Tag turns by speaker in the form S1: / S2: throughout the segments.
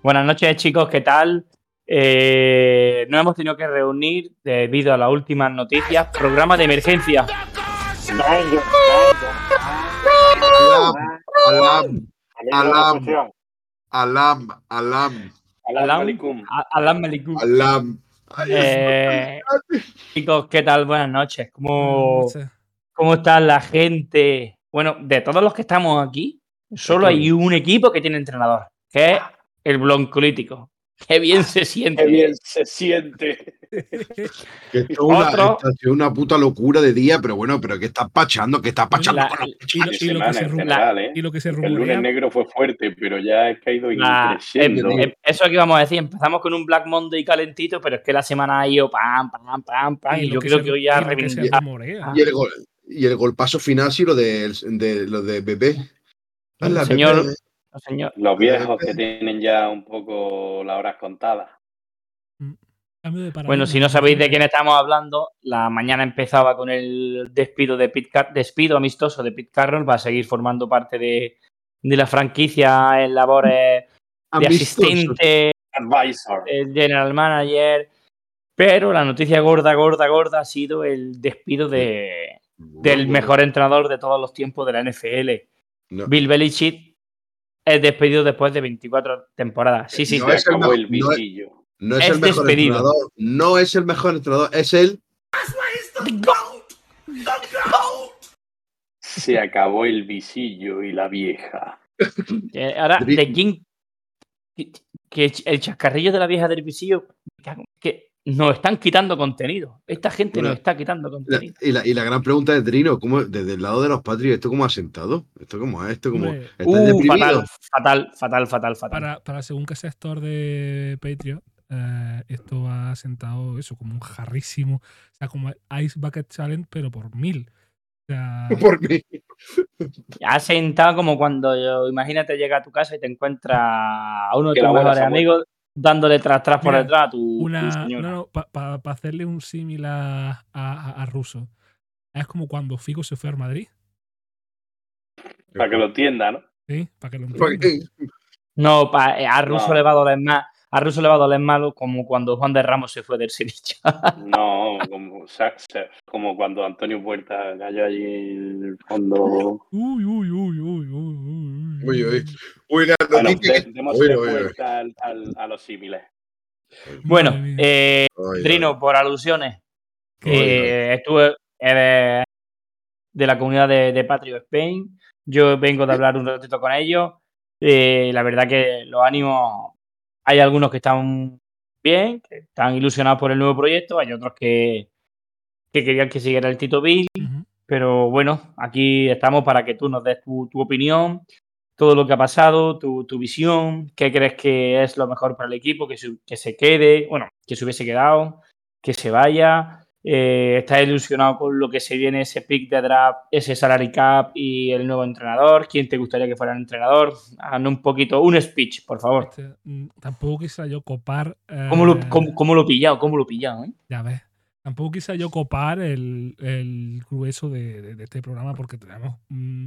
S1: Buenas noches, chicos, ¿qué tal? Eh, no hemos tenido que reunir debido a las últimas noticias. Programa de emergencia.
S2: Alam, alam, alam, alam,
S1: Alam, Alam
S2: alam.
S1: Eh, chicos, ¿qué tal? Buenas noches. ¿Cómo. ¿Cómo está la gente? Bueno, de todos los que estamos aquí, solo hay un equipo que tiene entrenador, que es el Bloncolítico. Qué bien se siente.
S3: Qué bien se siente.
S2: que esto es una,
S1: Otro-
S2: esto ha sido una puta locura de día, pero bueno, pero ¿qué está pachando? ¿Qué está pachando
S1: La-
S2: con los
S4: y y lo que se
S3: ¿eh?
S4: y lo que se
S3: El lunes
S4: rumorea,
S3: negro fue fuerte, pero ya ha caído
S1: La-
S3: increciendo.
S1: em- em- eso que vamos a decir, empezamos con un Black Monday calentito, pero es que la semana ha ido pam, pam, pam, pam, y, yo
S4: que
S1: creo
S4: se-
S1: que hoy ya
S4: y lo que se
S1: reivindica-
S4: rumorea.
S2: Y el, gol, y el golpazo final, sí, lo de, de, lo de Bebé.
S1: Señor-
S2: Bebé.
S1: Señor.
S3: Los viejos que tienen ya un poco las horas contadas.
S4: Cambio de
S1: Bueno, si no sabéis de quién estamos hablando, la mañana empezaba con el despido de Car- despido amistoso de Pete Carroll, va a seguir formando parte de, de la franquicia en labores de asistente,
S3: Advisor.
S1: el general manager, pero la noticia gorda, gorda, gorda ha sido el despido de, del mejor entrenador de todos los tiempos de la NFL.
S2: no.
S1: Bill Belichick es despedido después de 24 temporadas. Sí, sí,
S2: No
S3: Se
S2: es el
S3: acabó
S2: mejor-
S3: el
S2: no es-
S3: visillo.
S2: No es,
S1: es
S2: el mejor
S1: despedido.
S2: entrenador. No es el mejor entrenador. Es el.
S3: Se acabó el visillo y la vieja.
S1: Que ahora, de quién. Que, que el chascarrillo de la vieja del visillo. Que nos están quitando contenido. Esta gente
S2: Bueno,
S1: nos está quitando
S2: la-
S1: contenido.
S2: y, la, y la gran pregunta de Trino, ¿cómo, desde el lado de los Patriots, ¿esto cómo ha sentado? ¿Esto cómo es? ¿Esto cómo?
S4: Hombre,
S2: ¿Estás
S1: Uh,
S2: deprimido?
S1: fatal, fatal, fatal, fatal, fatal.
S4: para, para según qué sector de Patreon, eh, esto ha sentado eso, como un jarrísimo. O sea, como Ice Bucket Challenge, pero por mil. O sea,
S2: Por mí.
S1: Ha sentado como cuando, yo- imagínate, llega a tu casa y te encuentras a uno de
S3: Que
S1: tus mejores amigos dándole tras tras por detrás a tu, tu
S4: una.
S1: señora.
S4: No, no, para hacerle un símil a, a, a- a Russo. Es como cuando Figo se fue al Madrid.
S3: Para que lo entienda, ¿no?
S4: ¿Sí? Para que lo
S2: ¿Por
S4: entiendan.
S2: qué?
S1: No, pa- eh, a Russo
S3: No.
S1: le va a doler más. A Russo le va a doler más como cuando Juan de Ramos se fue del Sevilla.
S3: No, como, sa- sa- como cuando Antonio Puerta cayó allí en el fondo.
S4: Uy, uy, uy, uy, uy, uy.
S2: Uy, uy. Uy, la
S3: Bueno,
S2: Uy, uy,
S3: al- al- a los símiles.
S1: Bueno, eh,
S2: Ay,
S1: Drino, por alusiones,
S2: ay,
S1: eh, estuve eres de la comunidad de, de Patrio Spain. Yo vengo de hablar un ratito con ellos. Eh, la verdad que los ánimos, hay algunos que están bien, que están ilusionados por el nuevo proyecto, hay otros que, que querían que siguiera el Tito Bill. Pero bueno, aquí estamos para que tú nos des tu, tu opinión, todo lo que ha pasado, tu, tu visión, qué crees que es lo mejor para el equipo, que que se quede, bueno, que se hubiese quedado, que se vaya. Eh, ¿Estás ilusionado con lo que se viene, ese pick de draft, ese salary cap y el nuevo entrenador? ¿Quién te gustaría que fuera el entrenador? Haznos un poquito, un speech, por favor.
S4: Este, mm, tampoco quisiera yo copar.
S1: ¿Cómo lo,
S4: eh,
S1: cómo, cómo lo he pillado? ¿Cómo lo he pillado? eh?
S4: Ya ves. Tampoco quisiera yo copar el, el grueso de, de- de este programa porque tenemos mm,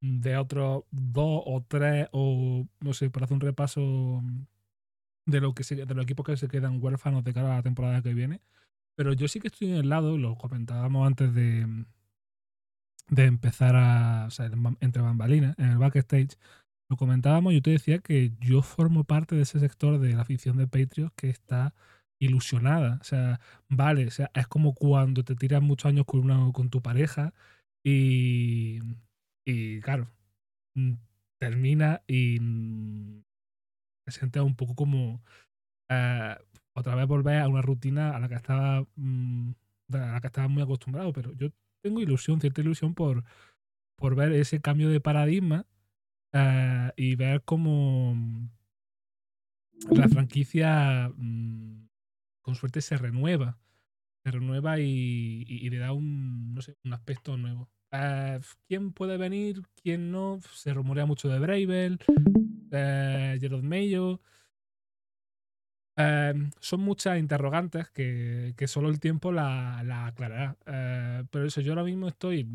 S4: de otros dos o tres o no sé, para hacer un repaso de lo que se, de los equipos que se quedan huérfanos de cara a la temporada que viene. Pero yo sí que estoy en el lado, lo comentábamos antes de, de empezar a. O sea, entre bambalinas, en el backstage, lo comentábamos. Yo te decía que yo formo parte de ese sector de la afición de Patriots que está ilusionada. O sea, vale, o sea, es como cuando te tiras muchos años con, una, con tu pareja y, y claro, mm, termina y mm, te sientes un poco como eh, otra vez volver a una rutina a la que estaba mm, a la que estaba muy acostumbrado, pero yo tengo ilusión, cierta ilusión por, por ver ese cambio de paradigma eh, y ver cómo mm, la franquicia mm, con suerte se renueva. Se renueva y, le da un, no sé, un aspecto nuevo. Eh, ¿Quién puede venir? ¿Quién no? Se rumorea mucho de Bravel, eh, Mayo. Eh, son muchas interrogantes que, que solo el tiempo la, la aclarará. Eh, pero eso, yo ahora mismo estoy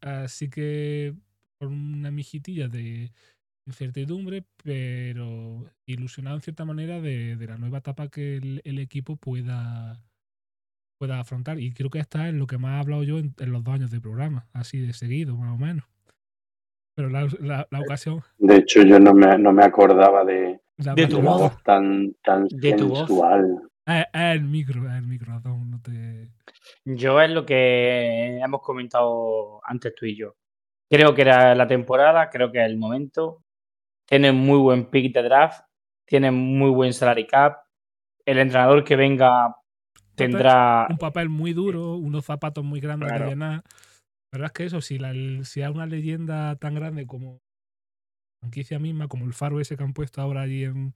S4: así que por una mijitilla de, incertidumbre, pero ilusionado en cierta manera de, de la nueva etapa que el, el equipo pueda, pueda afrontar. Y creo que esta es lo que más he hablado yo en, en los dos años de programa, así de seguido, más o menos. Pero la, la- la ocasión.
S3: De hecho, yo no me, no me acordaba de,
S4: la
S1: De tu voz.
S3: voz tan, tan
S1: De tu voz.
S3: sensual.
S4: Es, es el micro, es el micro, Adón, no te.
S1: Yo es lo que hemos comentado antes tú y yo. Creo que era la temporada, creo que es el momento. Tienen muy buen pick de draft, tienen muy buen salary cap. El entrenador que venga tendrá.
S4: un papel muy duro, unos zapatos muy grandes
S1: Claro.
S4: de llenar. La verdad es que eso, si, la, si hay una leyenda tan grande como franquicia misma, como el faro ese que han puesto ahora allí en,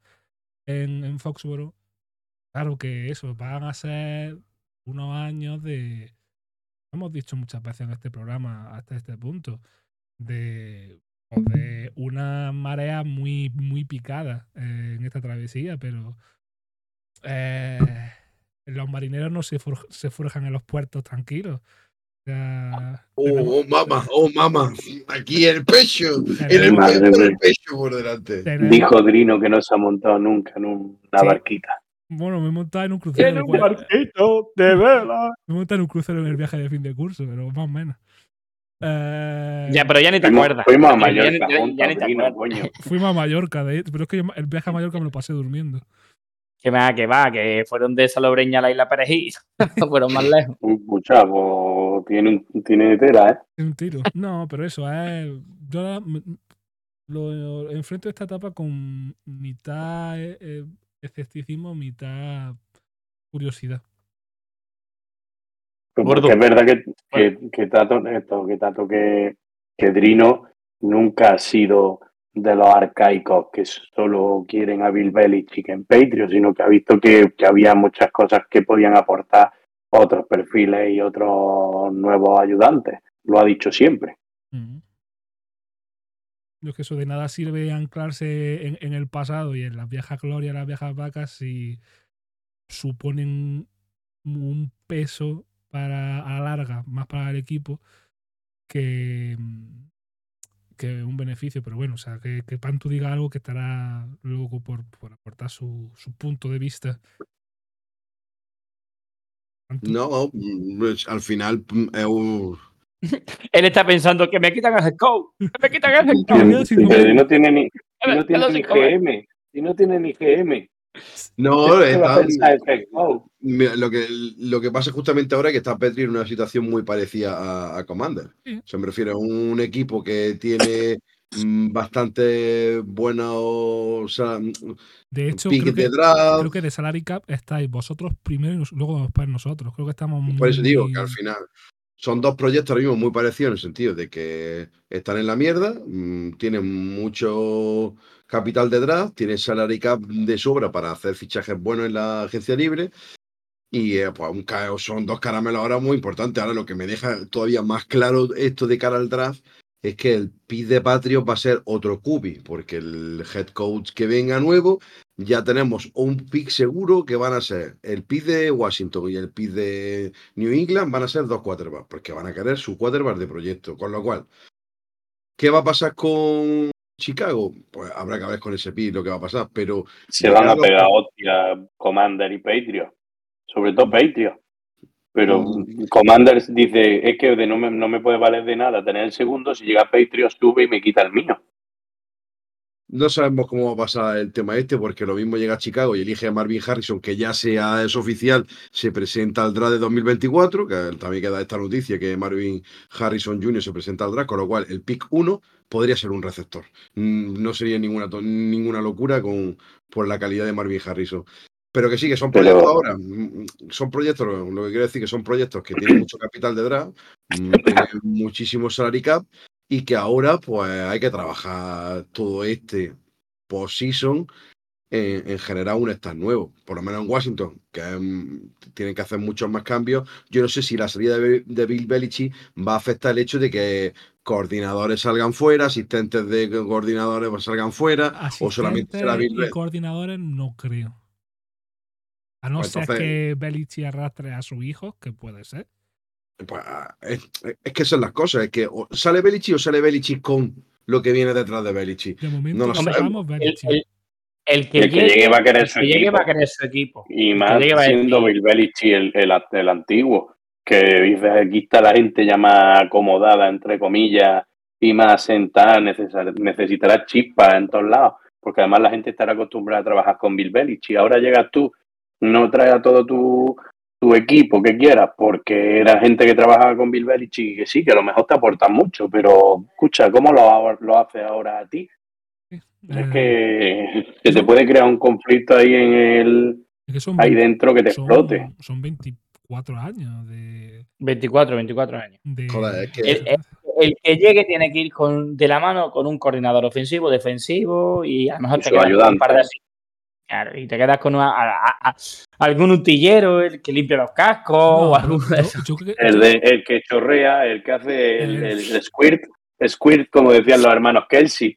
S4: en, en Foxboro, claro que eso, van a ser unos años de, hemos dicho muchas veces en este programa hasta este punto, de, pues de una marea muy, muy picada eh, en esta travesía, pero eh, los marineros no se, for- se forjan en los puertos tranquilos.
S2: Oh, oh, mamá, oh, mamá. Aquí el pecho. En el pecho, por delante.
S3: Dijo Drino que no se ha montado nunca en una
S4: Sí.
S3: barquita.
S4: Bueno, me he montado en un crucero.
S1: Tiene un barquito de vela.
S4: Me he montado en un crucero en el viaje de fin de curso, pero más o menos. Eh,
S1: Ya, pero ya ni te
S3: Fuimos,
S1: acuerdas.
S3: fuimos a
S1: Ya- ya-
S3: Mallorca
S1: ya- ya ni te acuerdas.
S3: coño.
S4: Fuimos a Mallorca, de pero es que yo el viaje a Mallorca me lo pasé durmiendo.
S1: Que va, que va, que fueron de Salobreña a la isla Perejil. fueron más lejos.
S3: Un chavo tiene, tiene tela, ¿eh?
S4: Un tiro. No, pero eso es. Yo lo enfrento esta etapa con mitad eh, eh, escepticismo, mitad curiosidad.
S3: Porque es verdad que, que, que Tato, esto, que, Tato que, que Drino nunca ha sido de los arcaicos que solo quieren a Bill Belichick en Patreon, sino que ha visto que, que había muchas cosas que podían aportar otros perfiles y otros nuevos ayudantes. Lo ha dicho siempre.
S4: Es que eso de nada sirve anclarse en, en el pasado y en las viejas glorias, las viejas vacas, si suponen un peso para a la larga, más para el equipo, que, que un beneficio. Pero bueno, o sea, que, que Pantu diga algo que estará luego por, por aportar su, su punto de vista. Pantu,
S2: No, pues, al final mm, es un-
S1: Él está pensando que me quitan el head coach. que me quitan el head
S4: Me
S1: coach.
S4: quedo sin
S3: Y
S4: comer.
S3: no tiene ni, y no tiene ni. GM. Y no tiene ni GM.
S2: No,
S3: ¿Qué va a
S2: está- lo que, lo que pasa justamente ahora es que está Petri en una situación muy parecida a, a Commander.
S4: Sí.
S2: O sea, me refiero a un equipo que tiene mm, bastante buenos o sea, mm,
S4: De hecho, creo que, creo que de Salary Cap estáis vosotros primero y luego después nosotros. Creo que estamos muy.
S2: Por eso digo que al final son dos proyectos ahora mismo muy parecidos en el sentido de que están en la mierda, mm, tienen mucho capital de draft, tienen salary cap de sobra para hacer fichajes buenos en la agencia libre. Y eh, pues un son dos caramelos ahora muy importantes. Ahora lo que me deja todavía más claro esto de cara al draft es que el pick de Patriot va a ser otro cubi, porque el head coach que venga nuevo ya tenemos un pick seguro que van a ser el pick de Washington y el pick de New England van a ser dos quarterbacks, porque van a querer su quarterback de proyecto. Con lo cual, ¿qué va a pasar con Chicago? Pues habrá que ver con ese pick lo que va a pasar, pero
S3: Se van a pegar hostia Commander y Patriot. Sobre todo Patriot. Pero
S2: Mm.
S3: Commander dice, es que de no, me, no me puede valer de nada tener el segundo, si llega Patriot sube y me quita el mío.
S2: No sabemos cómo va a pasar el tema este, porque lo mismo llega a Chicago y elige a Marvin Harrison, que ya sea es oficial, se presenta al draft de 2024, que también queda esta noticia que Marvin Harrison Jr. se presenta al draft, con lo cual el pick 1 podría ser un receptor. Mm, No sería ninguna, ninguna locura con, por la calidad de Marvin Harrison. Pero que sí, que son
S3: Pero-
S2: proyectos ahora, mm, son proyectos, lo que quiero decir que son proyectos que tienen mucho capital de draft, mm, tienen muchísimo salary cap, y que ahora pues hay que trabajar todo este post-season en, en generar un staff nuevo, por lo menos en Washington, que tienen que hacer muchos más cambios. Yo no sé si la salida de, de Bill Belichick va a afectar el hecho de que coordinadores salgan fuera, asistentes de coordinadores pues, salgan fuera, o solamente será Bill
S4: y coordinadores no creo. A no
S2: Pues
S4: ser
S2: entonces-
S4: que Belichick arrastre a su hijo, que puede ser.
S2: Pues, es, es que son las cosas, es que o sale Belichick o sale Belichick con lo que viene detrás de Belichick.
S4: De momento
S2: No lo
S4: sabemos
S1: El, el- el que,
S3: El que
S1: llegue,
S3: llegue va a querer
S1: el
S3: su
S1: que llegue
S3: equipo.
S1: va a querer su equipo.
S3: Y más
S1: llegue
S3: siendo Bill Belichick el, el, el antiguo, que dice aquí está la gente ya más acomodada, entre comillas, y más sentada, necesar- necesitará chispas en todos lados, porque además la gente estará acostumbrada a trabajar con Bill Belichick. Ahora llegas tú, no traes a todo tu, tu equipo que quieras, porque era gente que trabajaba con Bill Belichick y que sí, que a lo mejor te aportan mucho, pero escucha, ¿cómo lo, lo hace ahora a ti? Es
S4: Eh,
S3: que se te puede crear un conflicto ahí en el
S4: es que son
S3: ahí
S4: 20
S3: dentro que te
S4: son-
S3: explote.
S4: Son 24 años de.
S1: 24, 24 años.
S4: de-
S2: Joder, es que-
S1: El, el- el que llegue tiene que ir con, de la mano con un coordinador ofensivo, defensivo y a lo mejor te con un par de así- Claro, y te quedas con una- a- a- a- algún utillero, el que limpia los cascos
S4: No,
S1: o alguno de esos.
S4: que-
S3: El, de, el que chorrea, el que hace el,
S4: El-
S3: el- el squirt, squirt, como decían los hermanos Kelsey.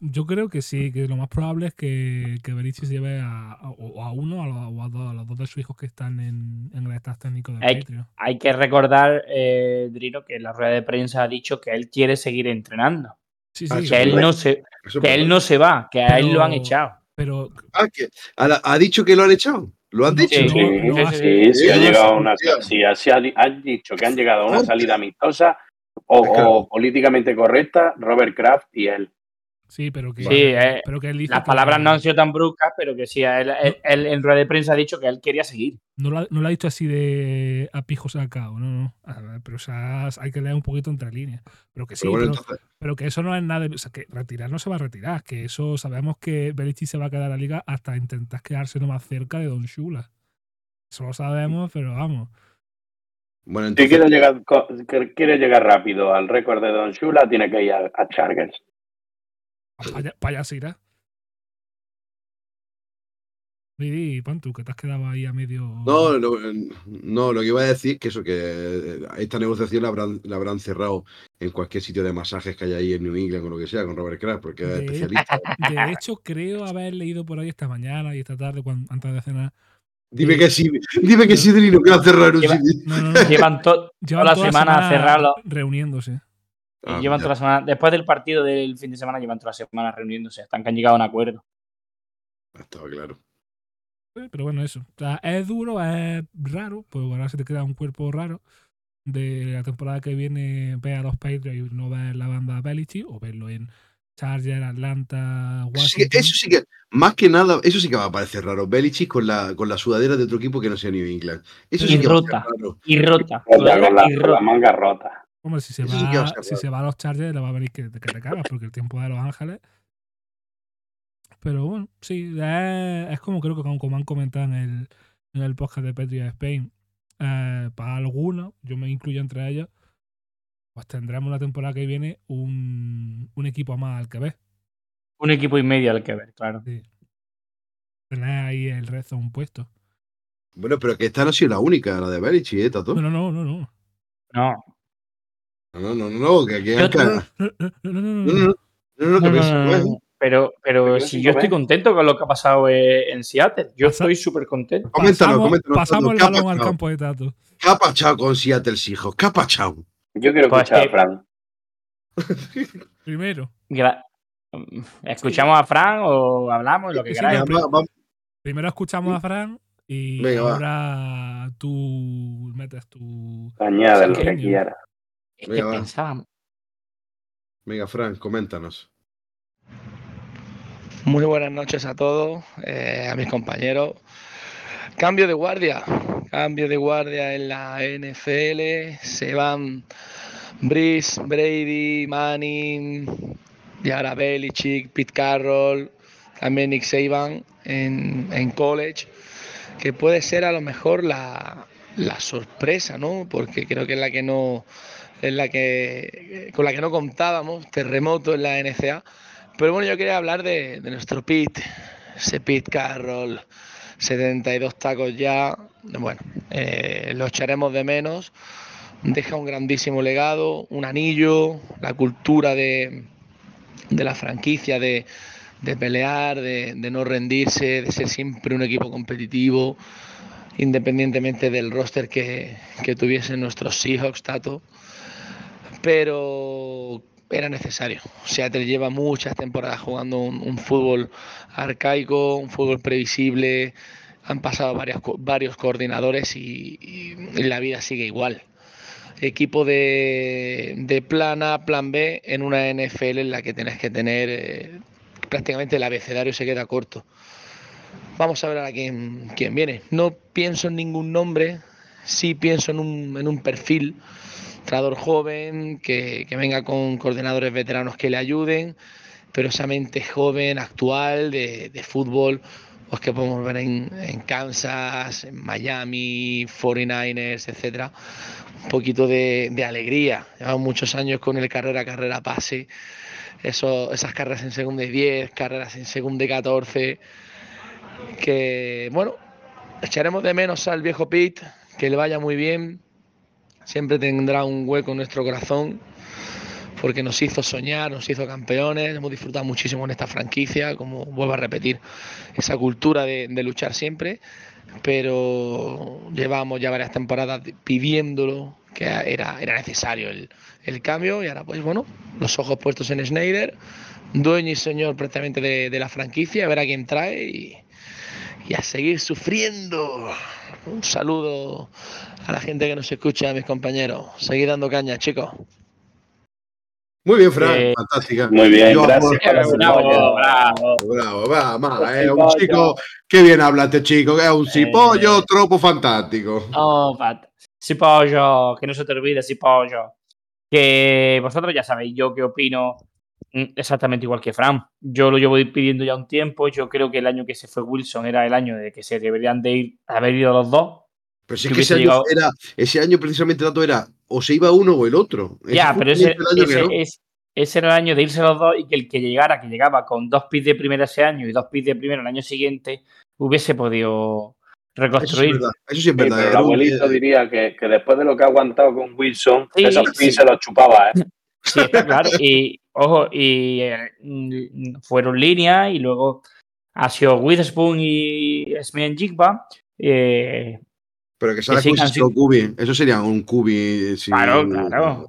S4: Yo creo que sí, que lo más probable es que, que se lleve a, a- o a uno los, o a dos, a los dos de sus hijos que están en, en el staff técnico de
S1: Hay-
S4: Patreon.
S1: Hay que recordar, eh, Drino, que en la rueda de prensa ha dicho que él quiere seguir entrenando.
S4: Sí,
S2: Ah,
S4: sí,
S1: Que él no se, que él no se va, que a él lo han echado.
S4: pero
S2: Ah, que a la- ha dicho que lo han echado. ¿Lo han dicho?
S3: Sí,
S4: no
S3: sí, sí, sí, ha
S2: no
S3: llegado
S2: hace-
S3: a una
S2: tío.
S3: sí, así ha, di- ha dicho que han llegado a una salida amistosa o políticamente correcta, Robert Kraft y él.
S4: Sí, pero que,
S1: Sí, eh,
S4: pero que él dice
S1: Las
S4: que
S1: palabras no han sido tan bruscas, pero que sí, él, él- él en rueda de prensa ha dicho que él quería seguir.
S4: no lo, ha- no lo ha dicho así de a pijo sacado, no, no. A ver, pero o sea, hay que leer un poquito entre líneas. Pero que sí,
S2: Pero bueno,
S4: pero,
S2: entonces,
S4: pero que eso no es nada. de- O sea, que retirar no se va a retirar. Que eso sabemos que Belichick se va a quedar a la liga hasta intentar quedarse lo más cerca de Don Shula. Eso lo sabemos, pero vamos.
S2: bueno,
S3: Si
S2: entonces
S3: quiere llegar, co- que quiere llegar rápido al récord de Don Shula, tiene que ir a, a Chargers.
S4: Se irá. Didi, Pantu, que te has quedado ahí a medio.
S2: No, lo, no, lo que iba a decir es que eso, que eh, esta negociación la habrán, la habrán cerrado en cualquier sitio de masajes que haya ahí en New England o lo que sea, con Robert Kraft, porque es especialista.
S4: De hecho, creo haber leído por ahí esta mañana y esta tarde, cuando, antes de cenar.
S2: Dime que sí, dime que sí, Drino, que va a cerrar un sitio.
S4: No, no, no.
S1: Llevan, to-
S4: Llevan
S1: la
S4: toda
S1: semana a cerrarlo.
S4: Reuniéndose.
S2: Ah,
S1: llevan toda la semana, después del partido del fin de semana, llevan toda la semana reuniéndose, hasta que han llegado a un acuerdo.
S2: Estaba claro.
S4: Eh, Pero bueno, eso. O sea, es duro, es raro, pues ahora se te queda un cuerpo raro. De la temporada que viene, ver a los Patriots y no ver la banda Belichick, o verlo en Charger, Atlanta,
S2: sí,
S4: Washington.
S2: eso sí que, más que nada, eso sí que va a parecer raro. Belichick con la, con la sudadera de otro equipo que no sea New England. Eso
S1: Y
S2: sí que va a ser
S1: rota.
S2: raro.
S1: Y rota.
S3: Con la-
S1: y
S3: con la
S1: rota.
S3: manga rota.
S4: Hombre, si se,
S2: sí va
S4: si se va a los Chargers, le va a venir que, que te cagas, porque el tiempo de Los Ángeles. Pero bueno, sí, es, es como creo que como, como han comentado en el, en el podcast de Petria Spain. eh, para algunos, yo me incluyo entre ellos, pues tendremos la temporada que viene un, un equipo más al que ver.
S1: Un equipo y medio al que ver, claro.
S4: Sí. Tener ahí el resto un puesto.
S2: Bueno, pero que esta no ha sido la única, la de Belichick, ¿eh, Tato?
S4: No, no, no, no, no.
S1: No,
S2: No, no, no, que aquí acá-
S4: No, no, no.
S1: Pero, pero si yo estoy contento con lo que ha pasado eh, en Seattle. Yo estoy súper contento.
S2: Coméntanos,
S4: Pasamos,
S2: coméntanos,
S4: pasamos el
S2: ¿qué ha
S4: balón al
S2: pasado?
S4: campo de Tato.
S2: ¿Qué ha pachado con Seattle Seahawks? ¿Qué ha pachado?
S3: Yo quiero
S1: Pues
S3: escuchar a Fran.
S4: Primero,
S1: ¿Escuchamos a Fran o hablamos? Lo que queráis.
S4: primero escuchamos a Fran y ahora tú metes tu.
S3: Añade lo que
S4: Pequeño.
S1: Es que
S2: Venga, va. Venga, Frank, coméntanos.
S5: Muy buenas noches a todos, eh, a mis compañeros. Cambio de guardia, cambio de guardia en la NFL. Se van Brice, Brady, Manning y ahora Belichick, Pete Carroll, también Nick Saban en, en college, que puede ser a lo mejor la, la sorpresa, ¿no? Porque creo que es la que no es la que con la que no contábamos, terremoto en la NCA. Pero bueno, yo quería hablar de, nuestro Pete, ese Pete Carroll, 72 tacos ya. Bueno, eh, lo echaremos de menos. Deja un grandísimo legado, un anillo, la cultura de, de la franquicia, de, de pelear, de, de no rendirse, de ser siempre un equipo competitivo, independientemente del roster que, que tuviesen nuestros Seahawks, Tato. Pero era necesario. Seattle lleva muchas temporadas jugando un, fútbol arcaico, un fútbol previsible. Han pasado varios, varios coordinadores y, la vida sigue igual. Equipo de, de, plan A, plan B en una NFL en la que tenés que tener eh, prácticamente el abecedario se queda corto. Vamos a ver a quién, quién viene. No pienso en ningún nombre, sí pienso en un, en un perfil entrenador joven, que, venga con coordinadores veteranos que le ayuden, pero esa mente joven, actual, de, fútbol, pues que podemos ver en, Kansas, en Miami, 49ers, etcétera. Un poquito de, alegría. Llevamos muchos años con el carrera, carrera, pase. Eso, esas carreras en segunda y 10, carreras en segunda y 14. Que, bueno, echaremos de menos al viejo Pete, que le vaya muy bien, siempre tendrá un hueco en nuestro corazón porque nos hizo soñar, nos hizo campeones, hemos disfrutado muchísimo en esta franquicia, como vuelvo a repetir, esa cultura de, luchar siempre, pero llevamos ya varias temporadas pidiéndolo, que era, necesario el, cambio, y ahora pues bueno, los ojos puestos en Schneider, dueño y señor prácticamente de, la franquicia, a ver a quién trae y, y a seguir sufriendo. Un saludo a la gente que nos escucha, a mis compañeros. Seguir dando caña, chicos.
S2: Muy bien, Fran, eh, fantástica.
S3: Muy bien, gracias.
S2: Bravo, bravo, bravo, bravo, es un chico, qué bien habla este chico, es un cipollo eh, tropo fantástico.
S1: Oh, cipollo, que no se te olvide, cipollo. Que vosotros ya sabéis yo qué opino exactamente igual que Fran. Yo lo llevo pidiendo ya un tiempo. Yo creo que el año que se fue Wilson era el año de que se deberían de ir, haber ido los dos.
S2: Pero si es que ese año, era, ese año precisamente dato era o se iba uno o el otro.
S1: ya, pero ese, ese, era el año de irse los dos y que el que llegara, que llegaba con dos pits de primera ese año y dos pits de primero el año siguiente, hubiese podido reconstruir.
S2: Eso, sí es verdad.
S3: el abuelito diría que, que, después de lo que ha aguantado con Wilson, esos pits se los chupaba, ¿eh?
S1: Sí, está claro. Y, ojo, y eh, fueron líneas y luego ha sido Witherspoon y Smith Jigba. Eh,
S2: pero que salga con Cubi. Eso sería un Cubi.
S1: claro, claro.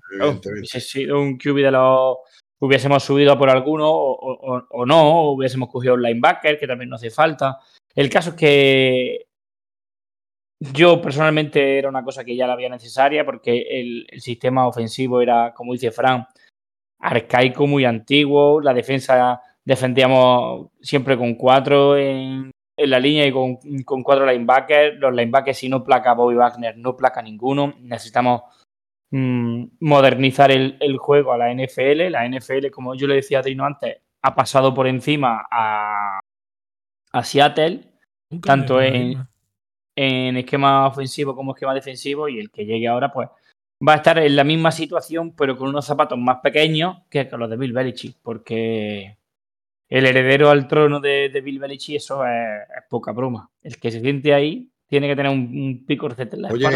S1: Si sido un Cubi de los. Hubiésemos subido por alguno o, no, hubiésemos cogido un linebacker, que también no hace falta. El caso es que yo personalmente era una cosa que ya la había necesaria porque el, el sistema ofensivo era, como dice Fran, arcaico, muy antiguo. La defensa defendíamos siempre con cuatro en, en la línea y con, con, cuatro linebackers. Los linebackers, si no placa Bobby Wagner, no placa ninguno. Necesitamos mm, modernizar el, el, juego a la NFL. La NFL, como yo le decía a Trino antes, ha pasado por encima a, a Seattle, tanto en, en esquema ofensivo como esquema defensivo. Y el que llegue ahora, pues va a estar en la misma situación, pero con unos zapatos más pequeños que los de Bill Belichick, porque el heredero al trono de, Bill Belichick, eso es, poca broma. El que se siente ahí tiene que tener un, pico en la
S2: Oye,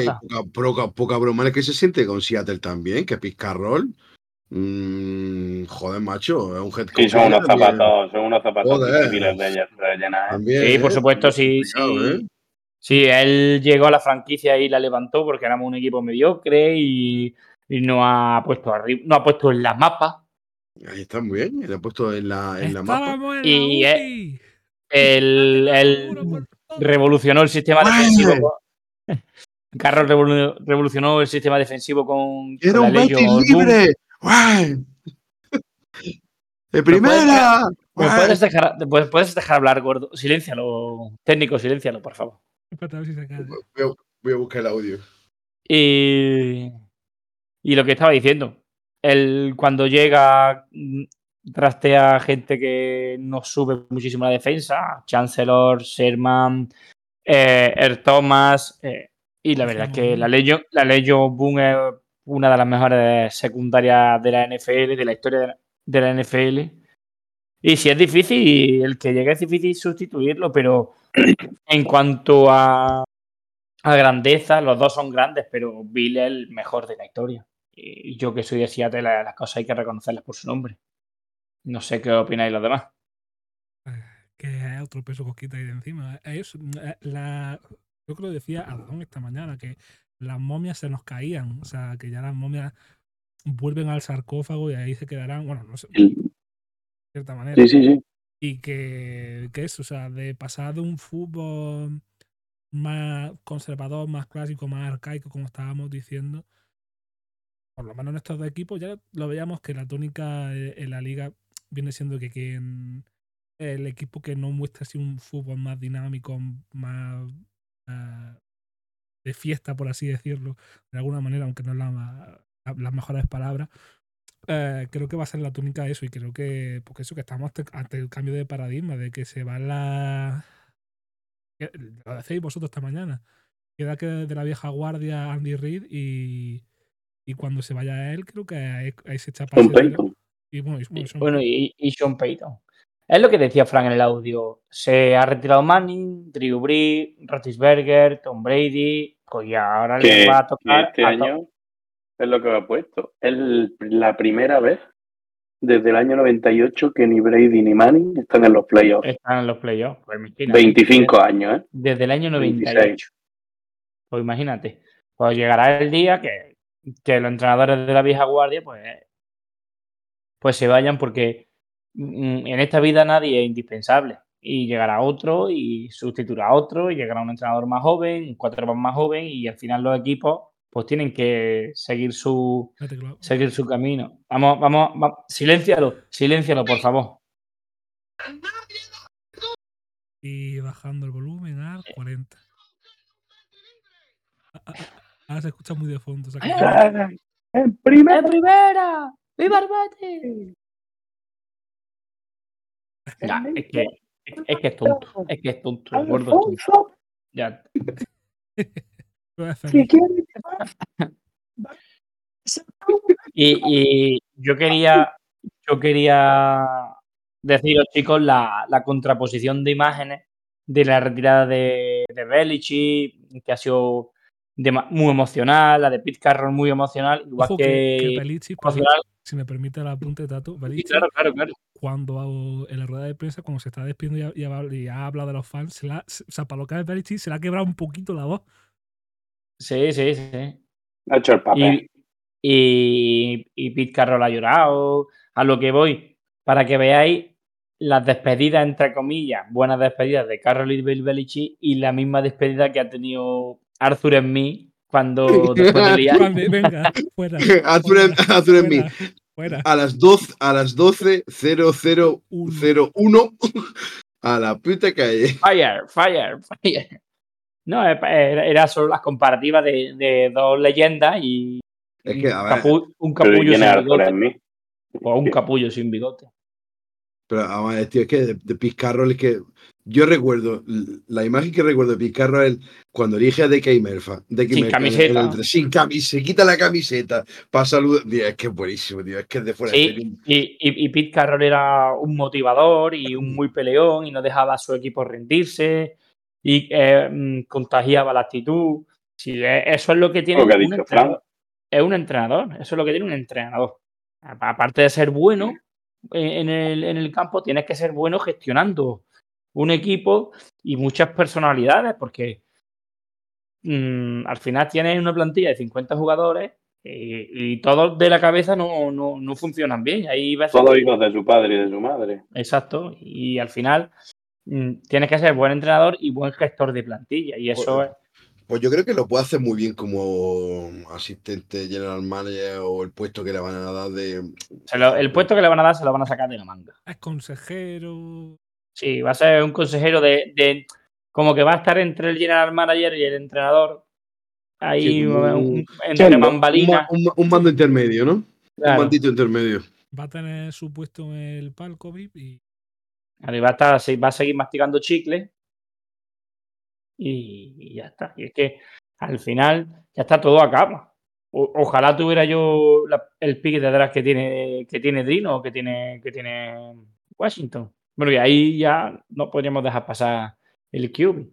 S2: Poca, poca, broma el que se siente con Seattle también, que Pizcarroll. Mmm, joder, macho, es un head
S3: coach. Sí, son unos zapatos, son unos zapatos difíciles de, llenar.
S1: ¿eh? sí, por supuesto, sí. sí. Sí, él llegó a la franquicia y la levantó porque éramos un equipo mediocre y, no ha puesto arriba, no ha puesto en la mapa
S2: Ahí está muy bien, le ha puesto en la, en la mapa.
S1: y él, revolucionó el sistema defensivo. Carlos revolucionó el sistema defensivo con.
S2: ¡Era un Betis libre! ¡De primera!
S1: puedes, dejar, puedes dejar hablar, gordo? Siléncialo, técnico, siléncialo, por favor.
S2: Voy a, buscar el audio.
S1: Y, y lo que estaba diciendo, el, cuando llega, mm, trastea gente que nos sube muchísimo la defensa, Chancellor, Sherman, eh, Er Thomas, eh, y la verdad es que la Legion, la Boom es una de las mejores secundarias de la NFL, de la historia de la NFL. Y si es difícil, el que llegue es difícil sustituirlo, pero en cuanto a, a grandeza, los dos son grandes, pero Bill es el mejor de la historia. Y yo que soy de Seattle, las cosas hay que reconocerlas por su nombre. No sé qué opináis los demás.
S4: Eh, que es otro peso que quita ahí de encima. Es eh, la, yo creo que decía Ardón esta mañana que las momias se nos caían. O sea, que ya las momias vuelven al sarcófago y ahí se quedarán, bueno, no sé,
S3: El-
S4: cierta manera.
S3: Sí, sí, sí.
S4: Y que, que eso, o sea, de pasar de un fútbol más conservador, más clásico, más arcaico, como estábamos diciendo, por lo menos en estos dos equipos ya lo veíamos que la tónica eh, en la liga viene siendo que quien el equipo que no muestra así un fútbol más dinámico, más ah, de fiesta, por así decirlo, de alguna manera, aunque no es la, ma- la- las mejores palabras, eh, creo que va a ser la tónica eso y creo que porque eso que estamos ante, ante el cambio de paradigma de que se va la lo decéis vosotros esta mañana queda que de la vieja guardia Andy Reid y, y cuando se vaya él creo que ahí, ahí se echa paseo
S3: Peyton.
S4: y bueno, y- bueno, Sean
S1: Bueno,
S4: Payton.
S1: y, y Sean Payton. Es lo que decía Frank en el audio. Se ha retirado Manning, Drew Brees, Roethlisberger, Tom Brady. Pues ya ahora le va a tocar.
S3: este
S1: a to-
S3: año es lo que me ha puesto. Es la primera vez desde el año 98 que ni Brady ni Manning están en los playoffs.
S1: Están en los playoffs. Pues imagínate.
S3: 25 años, ¿eh?
S1: Desde el año
S3: 26.
S1: 98. Pues imagínate. Pues llegará el día que, que los entrenadores de la vieja guardia, pues, pues se vayan porque mm, en esta vida nadie es indispensable. Y llegará otro y sustituirá a otro y llegará un entrenador más joven, un quarterback más joven y al final los equipos pues tienen que seguir su, seguir su camino. Vamos, vamos, vamos. Siléncialo, siléncialo, por favor.
S4: y bajando el volumen a 40 Ah, ah, ah, ahora se escucha muy de fondo o sea que-.
S3: ¡En primera!
S1: primera! ¡Viva el Betis! Ya, es que, es que es tonto. Es que es tonto. Gordo tonto. Ya.
S3: Si quieres.
S1: Y, y yo quería, yo quería deciros, chicos, la, la contraposición de imágenes de la retirada de, de que ha sido muy emocional, la de Pete Carroll muy emocional, igual
S4: Ojo que,
S1: que,
S4: si-
S1: emocional.
S4: si me permite el apunte, Tato,
S1: Sí,
S4: Belichick,
S1: claro, claro, claro.
S4: cuando hago- en la rueda de prensa, cuando se está despidiendo y ha, y hablado de los fans, se la, se- o sea, para lo que es Belichick, se le ha quebrado un poquito la voz.
S1: Sí, sí, sí.
S3: Ha hecho el papel.
S1: Y, y, y Pete Carroll ha llorado. A lo que voy, para que veáis las despedidas, entre comillas, buenas despedidas de Carroll y Bill Belichick y la misma despedida que ha tenido Arthur en mí cuando después de liar.
S4: Venga, fuera.
S2: Arthur en-
S4: fuera,
S2: Arthur en mí.
S4: fuera, Fuera.
S2: A las 12, a las 12.0001 a la puta calle.
S1: Fire, fire, fire. No, eh, era, era solo las comparativas de, de dos leyendas y
S2: Es que, a ver,
S1: capu- un
S3: Pero ¿y
S1: capullo sin bigote.
S3: en mí?
S1: O un capullo sin bigote.
S2: pero a ver, tío, es que de, de Pete Carroll es que yo recuerdo, la imagen que recuerdo de Pete Carroll es cuando elige a DK Melfa. DK
S1: Sin
S2: el-
S1: camiseta.
S2: el- sin camiseta, se quita la camiseta para saludar. Tío, es que es buenísimo, tío. Es que es de fuera de
S1: Sí,
S2: serie.
S1: y, y, y Pete Carroll era un motivador y un muy peleón y no dejaba a su equipo rendirse y eh, mm, contagiaba la actitud. Sí, eh, eso es lo que tiene
S3: Lo que
S1: un
S3: dicho
S1: entrenador. Es un entrenador, eso es lo que tiene un entrenador. Aparte de ser bueno eh, en el, en el campo, tienes que ser bueno gestionando un equipo y muchas personalidades, porque mm, al final tienes una plantilla de 50 jugadores y, y todos de la cabeza no, no, no funcionan bien. Hay veces
S3: Todos
S1: que-
S3: hijos de su padre y de su madre.
S1: Exacto. Y al final tienes que ser buen entrenador y buen gestor de plantilla. Y eso
S2: Pues-
S1: es.
S2: Pues yo creo que lo puede hacer muy bien como asistente general manager o el puesto que le van a dar de.
S1: se lo- el puesto que le van a dar se lo van a sacar de la manga.
S4: Es consejero.
S1: Sí, va a ser un consejero de, de- como que va a estar entre el general manager y el entrenador. Ahí
S2: Sí, como
S1: un-
S2: un-
S1: entre
S3: Sí,
S1: bambalinas.
S2: un ma- un mando intermedio, ¿no? Un mandito intermedio.
S4: Va a tener su puesto en el palco VIP y
S1: Ahí va a, estar, va a seguir masticando chicle. Y, y ya está. Y es que al final ya está todo acá. O- ojalá tuviera yo la- el pique de atrás que tiene, que tiene Drino o que tiene, que tiene Washington. Bueno, y ahí ya no podríamos dejar pasar el QB.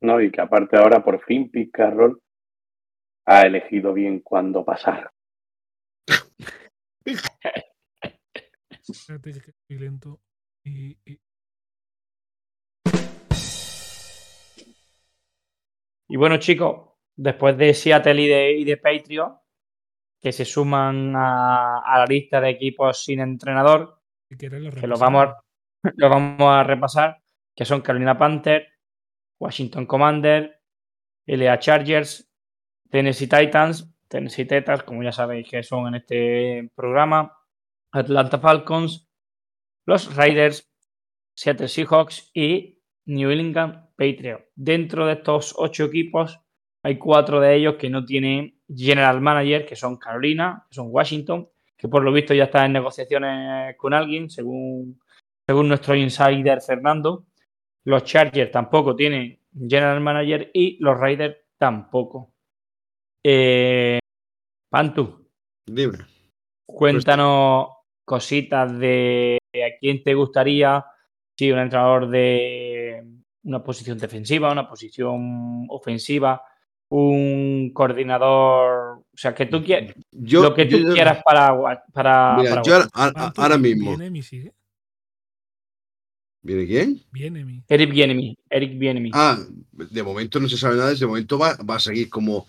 S3: ¿no? Y que aparte ahora por fin Pete Carroll ha elegido bien cuándo pasar.
S4: lento. Y, y-
S1: Y bueno, chicos, después de Seattle y de, y de Patriot, que se suman a, a la lista de equipos sin entrenador,
S4: Si
S1: que los vamos, a, los vamos a repasar, que son Carolina Panther, Washington Commander, LA Chargers, Tennessee Titans, Tennessee Titans, como ya sabéis que son en este programa, Atlanta Falcons, los Raiders, Seattle Seahawks y New England Patriots. Dentro de estos ocho equipos hay cuatro de ellos que no tienen general manager, que son Carolina, que son Washington, que por lo visto ya está en negociaciones con alguien, según, según nuestro insider Fernando. Los Chargers tampoco tienen general manager y los Raiders tampoco. Eh, Pantu,
S2: Dime.
S1: cuéntanos cositas de a quién te gustaría, si un entrenador de una posición defensiva, una posición ofensiva, un coordinador, o sea, que tú quieras,
S2: Yo,
S1: lo que tú
S2: yo-
S1: quieras para, para,
S2: Mira,
S1: para
S2: yo ahora, mismo.
S4: Viene mi, sigue.
S2: ¿Viene quién?
S4: Viene mi.
S1: Eric Bienemy, Eric.
S2: Ah, de momento no se sabe nada, de momento va, va a seguir como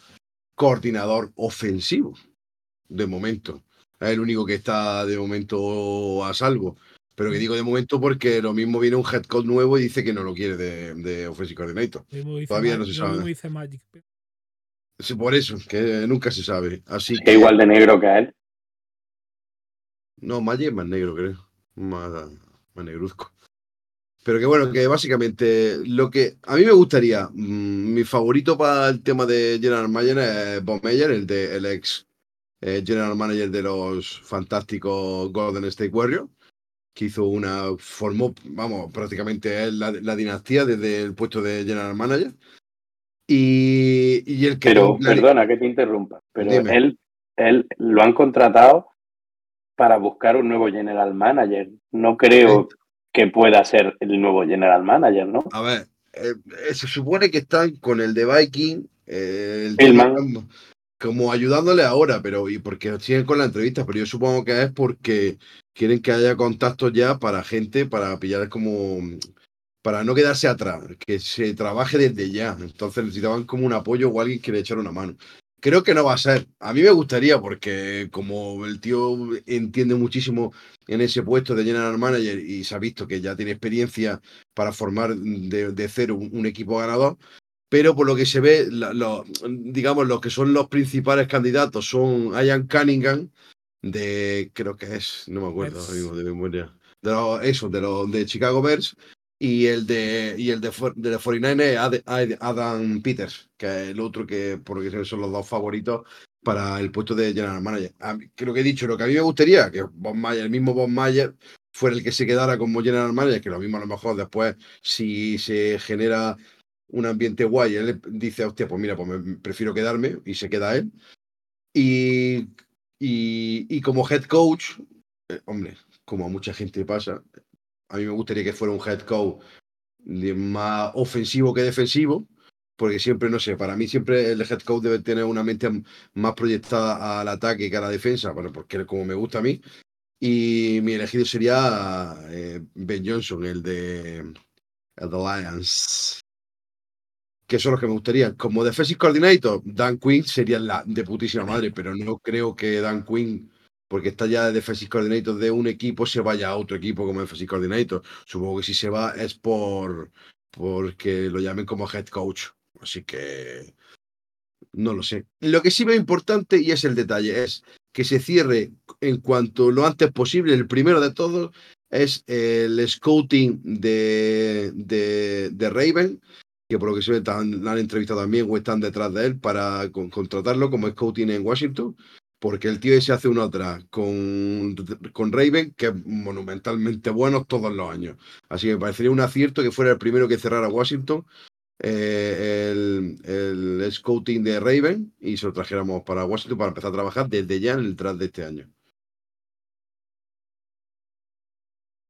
S2: coordinador ofensivo. De momento. Es el único que está de momento a salvo. Pero que digo de momento porque lo mismo viene un head coach nuevo y dice que no lo quiere de, de offensive coordinator. Todavía
S4: Mag-
S2: no se
S4: lo
S2: sabe.
S4: mismo dice Magic.
S2: Sí, por eso, que nunca se sabe. Así
S3: Es
S2: que.
S3: igual de negro que él.
S2: No, Maggi es más negro, creo. Más, más negruzco. Pero que bueno, que básicamente lo que a mí me gustaría, mm, mi favorito para el tema de General Manager es Bob Meyer, el, de, el ex eh, General Manager de los fantásticos Golden State Warriors, que hizo una, formó, vamos, prácticamente la, la dinastía desde el puesto de General Manager. Y, y el que...
S3: Pero,
S2: la-
S3: perdona que te interrumpa, pero
S2: Dime.
S3: él, él lo han contratado para buscar un nuevo general manager. No creo que pueda ser el nuevo general manager, ¿no?
S2: A ver, eh, eh, se supone que están con el de Viking, eh, el como ayudándole ahora, pero y porque siguen con la entrevista, pero yo supongo que es porque quieren que haya contactos ya para gente, para pillar como para no quedarse atrás, que se trabaje desde ya. Entonces necesitaban como un apoyo o alguien que le echara una mano. Creo que no va a ser. A mí me gustaría porque como el tío entiende muchísimo en ese puesto de general manager y se ha visto que ya tiene experiencia para formar de, cero un, equipo ganador, pero por lo que se ve, digamos, los que son los principales candidatos son Ian Cunningham, de, creo que es, no me acuerdo de memoria, de los, eso, de los de Chicago Bears, y el de, y el de, de los 49 es Ad- Ad- Adam Peters, que es el otro que, porque son los dos favoritos para el puesto de General Manager. Mí- creo que he dicho lo que a mí me gustaría, que Bob Mayer, el mismo Bob Mayer, fuera el que se quedara como General Manager, que lo mismo a lo mejor después, si se genera un ambiente guay, él dice, hostia, pues mira, pues me prefiero quedarme y se queda él. Y, y, y como head coach, eh, hombre, como a mucha gente pasa, a mí me gustaría que fuera un head coach más ofensivo que defensivo, porque siempre, no sé, para mí siempre el head coach debe tener una mente más proyectada al ataque que a la defensa, bueno, porque como me gusta a mí. Y mi elegido sería eh, Ben Johnson, el de, de Lions. Que son los que me gustaría. Como defensive coordinator, Dan Quinn sería la de putísima madre, pero no creo que Dan Quinn, porque está ya de defensive coordinator de un equipo, se vaya a otro equipo como defensive coordinator. Supongo que si se va es por porque lo llamen como head coach. Así que no lo sé. Lo que sí veo importante, y es el detalle, es que se cierre en cuanto lo antes posible. El primero de todos es el scouting de, de, de Raven, que por lo que se ve han entrevistado también o están detrás de él para con- contratarlo como scouting en Washington. Porque el tío ese hace una otra con, con Raven, que es monumentalmente bueno todos los años. Así que me parecería un acierto que fuera el primero que cerrara Washington eh, el, el scouting de Raven y se lo trajéramos para Washington para empezar a trabajar desde ya en el draft de este año.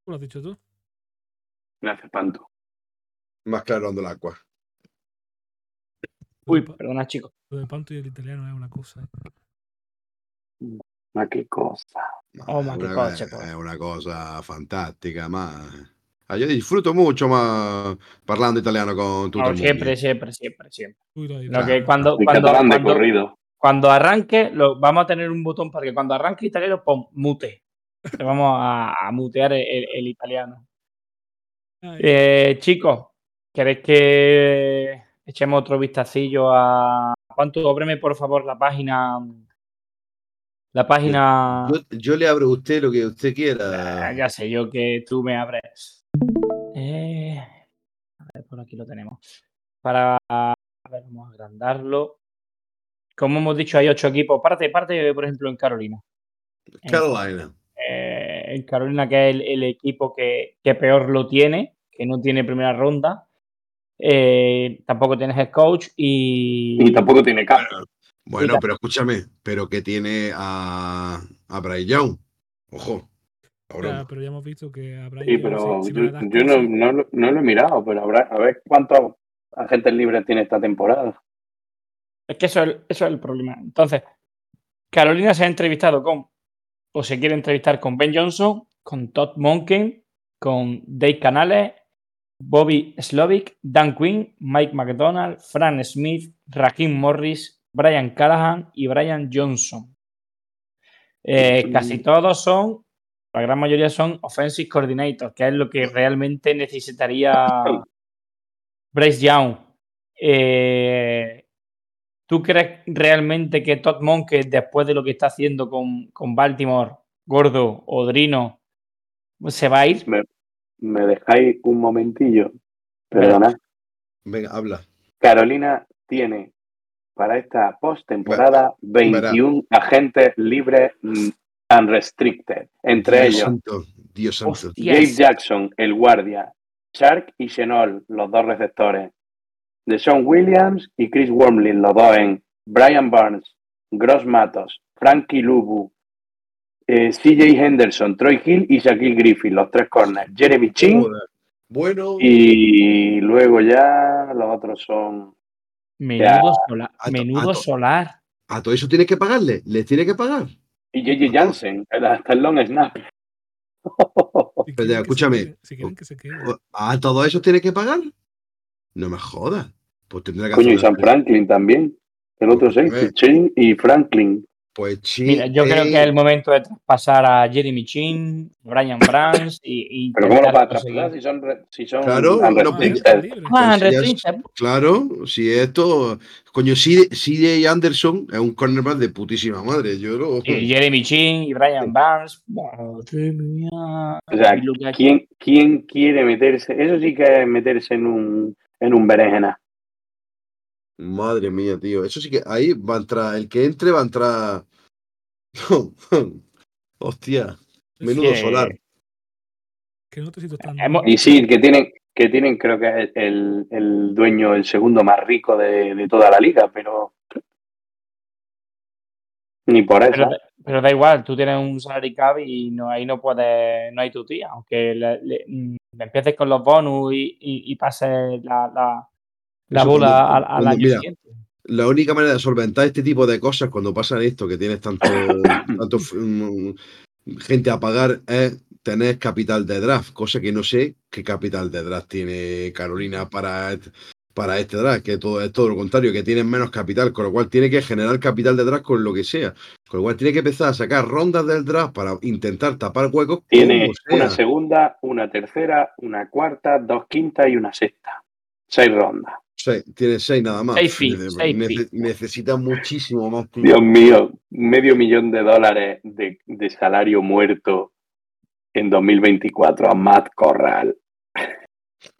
S4: ¿Lo has dicho tú?
S3: Me hace espanto.
S2: Más claro ando el agua.
S1: Uy, perdona, chicos.
S4: Lo de Panto y el italiano es una cosa. ¿eh?
S3: Ma qué cosa.
S1: Oh,
S2: es,
S1: ma che
S2: una,
S1: cosa,
S2: es
S1: poi.
S2: una cosa fantastica, ma ah, io disfruto mucho ma parlando italiano con tutto
S1: No, siempre, siempre, siempre, siempre.
S4: Uy,
S1: que cuando, cuando, cuando-
S3: corrido.
S1: cuando arranque, lo, vamos a tener un botón para que cuando arranque el italiano, pon mute. Le vamos a, a mutear el, el italiano. Eh, chicos, ¿queréis que echemos otro vistacillo a. ¿Cuánto? Ábreme, por favor, la página. La página.
S2: Yo, yo le abro a usted lo que usted
S1: Ah,
S2: quiera.
S1: ya sé yo que tú me abres. Eh, a ver, por aquí lo tenemos. Para. A ver, vamos a agrandarlo. Como hemos dicho, hay ocho equipos. Parte, parte, por ejemplo, en Carolina.
S2: Carolina.
S1: Eh, en Carolina, que es el, el equipo que, que peor lo tiene, que no tiene primera ronda. Eh, tampoco tienes head coach y.
S3: Y tampoco tiene cap.
S2: Bueno, pero escúchame, pero que tiene a, a Bryce Young. Ojo.
S4: ya, pero ya hemos visto que habrá
S3: Sí, pero
S4: si, si no
S3: yo, no, no, lo- no lo he mirado, pero habrá, a ver cuántos agentes libres tiene esta temporada.
S1: Es que eso es, eso es el problema. Entonces, Carolina se ha entrevistado con, o se quiere entrevistar con Ben Johnson, con Todd Monken, con Dave Canales, Bobby Slovic, Dan Quinn, Mike McDonald, Fran Smith, Raheem Morris, Brian Callahan y Brian Johnson. Eh,
S3: Mm.
S1: casi todos son, la gran mayoría son offensive coordinators, que es lo que realmente necesitaría Bryce Young. Eh, ¿Tú crees realmente que Todd Monke, después de lo que está haciendo con, con Baltimore, Gordo o Drino, se va a ir?
S3: Me, me dejáis un momentillo. Perdona.
S2: Venga, habla.
S3: Carolina tiene para esta postemporada 21 agentes libres mm, unrestricted. Entre
S2: Dios
S3: ellos,
S2: santo, Dios santo.
S1: Hostia,
S3: Gabe
S1: es-
S3: Jackson, el guardia, Shark y Chenol, los dos receptores, Deshaun Williams y Chris Wormley, los dos en Brian Barnes, Gross Matos, Frankie Lubu, eh, CJ Henderson, Troy Hill y Shaquille Griffin, los tres corners, Jeremy Chin.
S2: Bueno,
S3: y luego ya los otros son
S1: Menudo, sola-
S2: a to-
S1: menudo
S2: a
S1: solar.
S2: a todo eso tiene que pagarle. ¿Les tiene que pagar?
S3: y JJ Jansen, hasta el long snap.
S4: si
S2: Pero
S4: quieren que se
S2: escúchame.
S4: Si que se.
S2: ¿A todo eso tiene que pagar? No me jodas. Pues tendrá que
S3: Coño, y
S2: hacer una-
S3: Franklin también. El otro
S2: Pues,
S3: safety, Chin y Franklin.
S2: Pues sí.
S1: Mira, yo creo que es el momento de traspasar a Jeremy Chin, Brian Brands y, y
S3: Pero ¿cómo lo vas a traspasar si son, si son
S2: Claro,
S4: Ah,
S2: no.
S1: Ah,
S2: Pues es-
S1: unrestricted.
S2: Claro, si esto. Coño, CJ Anderson es un cornerback de putísima madre. Yo lo.
S1: Y Jeremy Chin y Brian Barnes. Madre mía.
S3: O sea, ¿quién, ¿quién quiere meterse? Eso sí que es meterse en un, en un berenjena.
S2: Madre mía, tío. Eso sí que ahí va a entrar. El que entre va a entrar. Hostia. Menudo
S1: que-
S2: solar.
S4: Que no te siento tan.
S1: Hemos-
S3: Y sí, que tienen, que tienen creo que es el, el dueño, el segundo más rico de, de toda la liga, pero ni por eso.
S1: Pero, pero da igual, tú tienes un salary cap y no, ahí no puedes, no hay tu tía. Aunque le- le- mm, empieces con los bonus y, y- y pases la, la, la bola
S2: cuando-
S1: al, año
S2: mira,
S1: siguiente.
S2: La única manera de solventar este tipo de cosas cuando pasan esto, que tienes tanto, tanto mm, gente a pagar, es tener capital de draft, cosa que no sé qué capital de draft tiene Carolina para, para este draft, que todo, es todo lo contrario, que tienen menos capital, con lo cual tiene que generar capital de draft con lo que sea. Con lo cual tiene que empezar a sacar rondas del draft para intentar tapar huecos.
S3: Tiene una segunda, una tercera, una cuarta, dos quintas y una sexta. Seis rondas.
S2: Seis- tiene seis nada más.
S1: Seis feet,
S2: Nece-
S1: seis
S2: nece-
S1: feet.
S2: necesita muchísimo más.
S3: Dios mío, medio millón de dólares de, de salario muerto en 2024 a Matt Corral.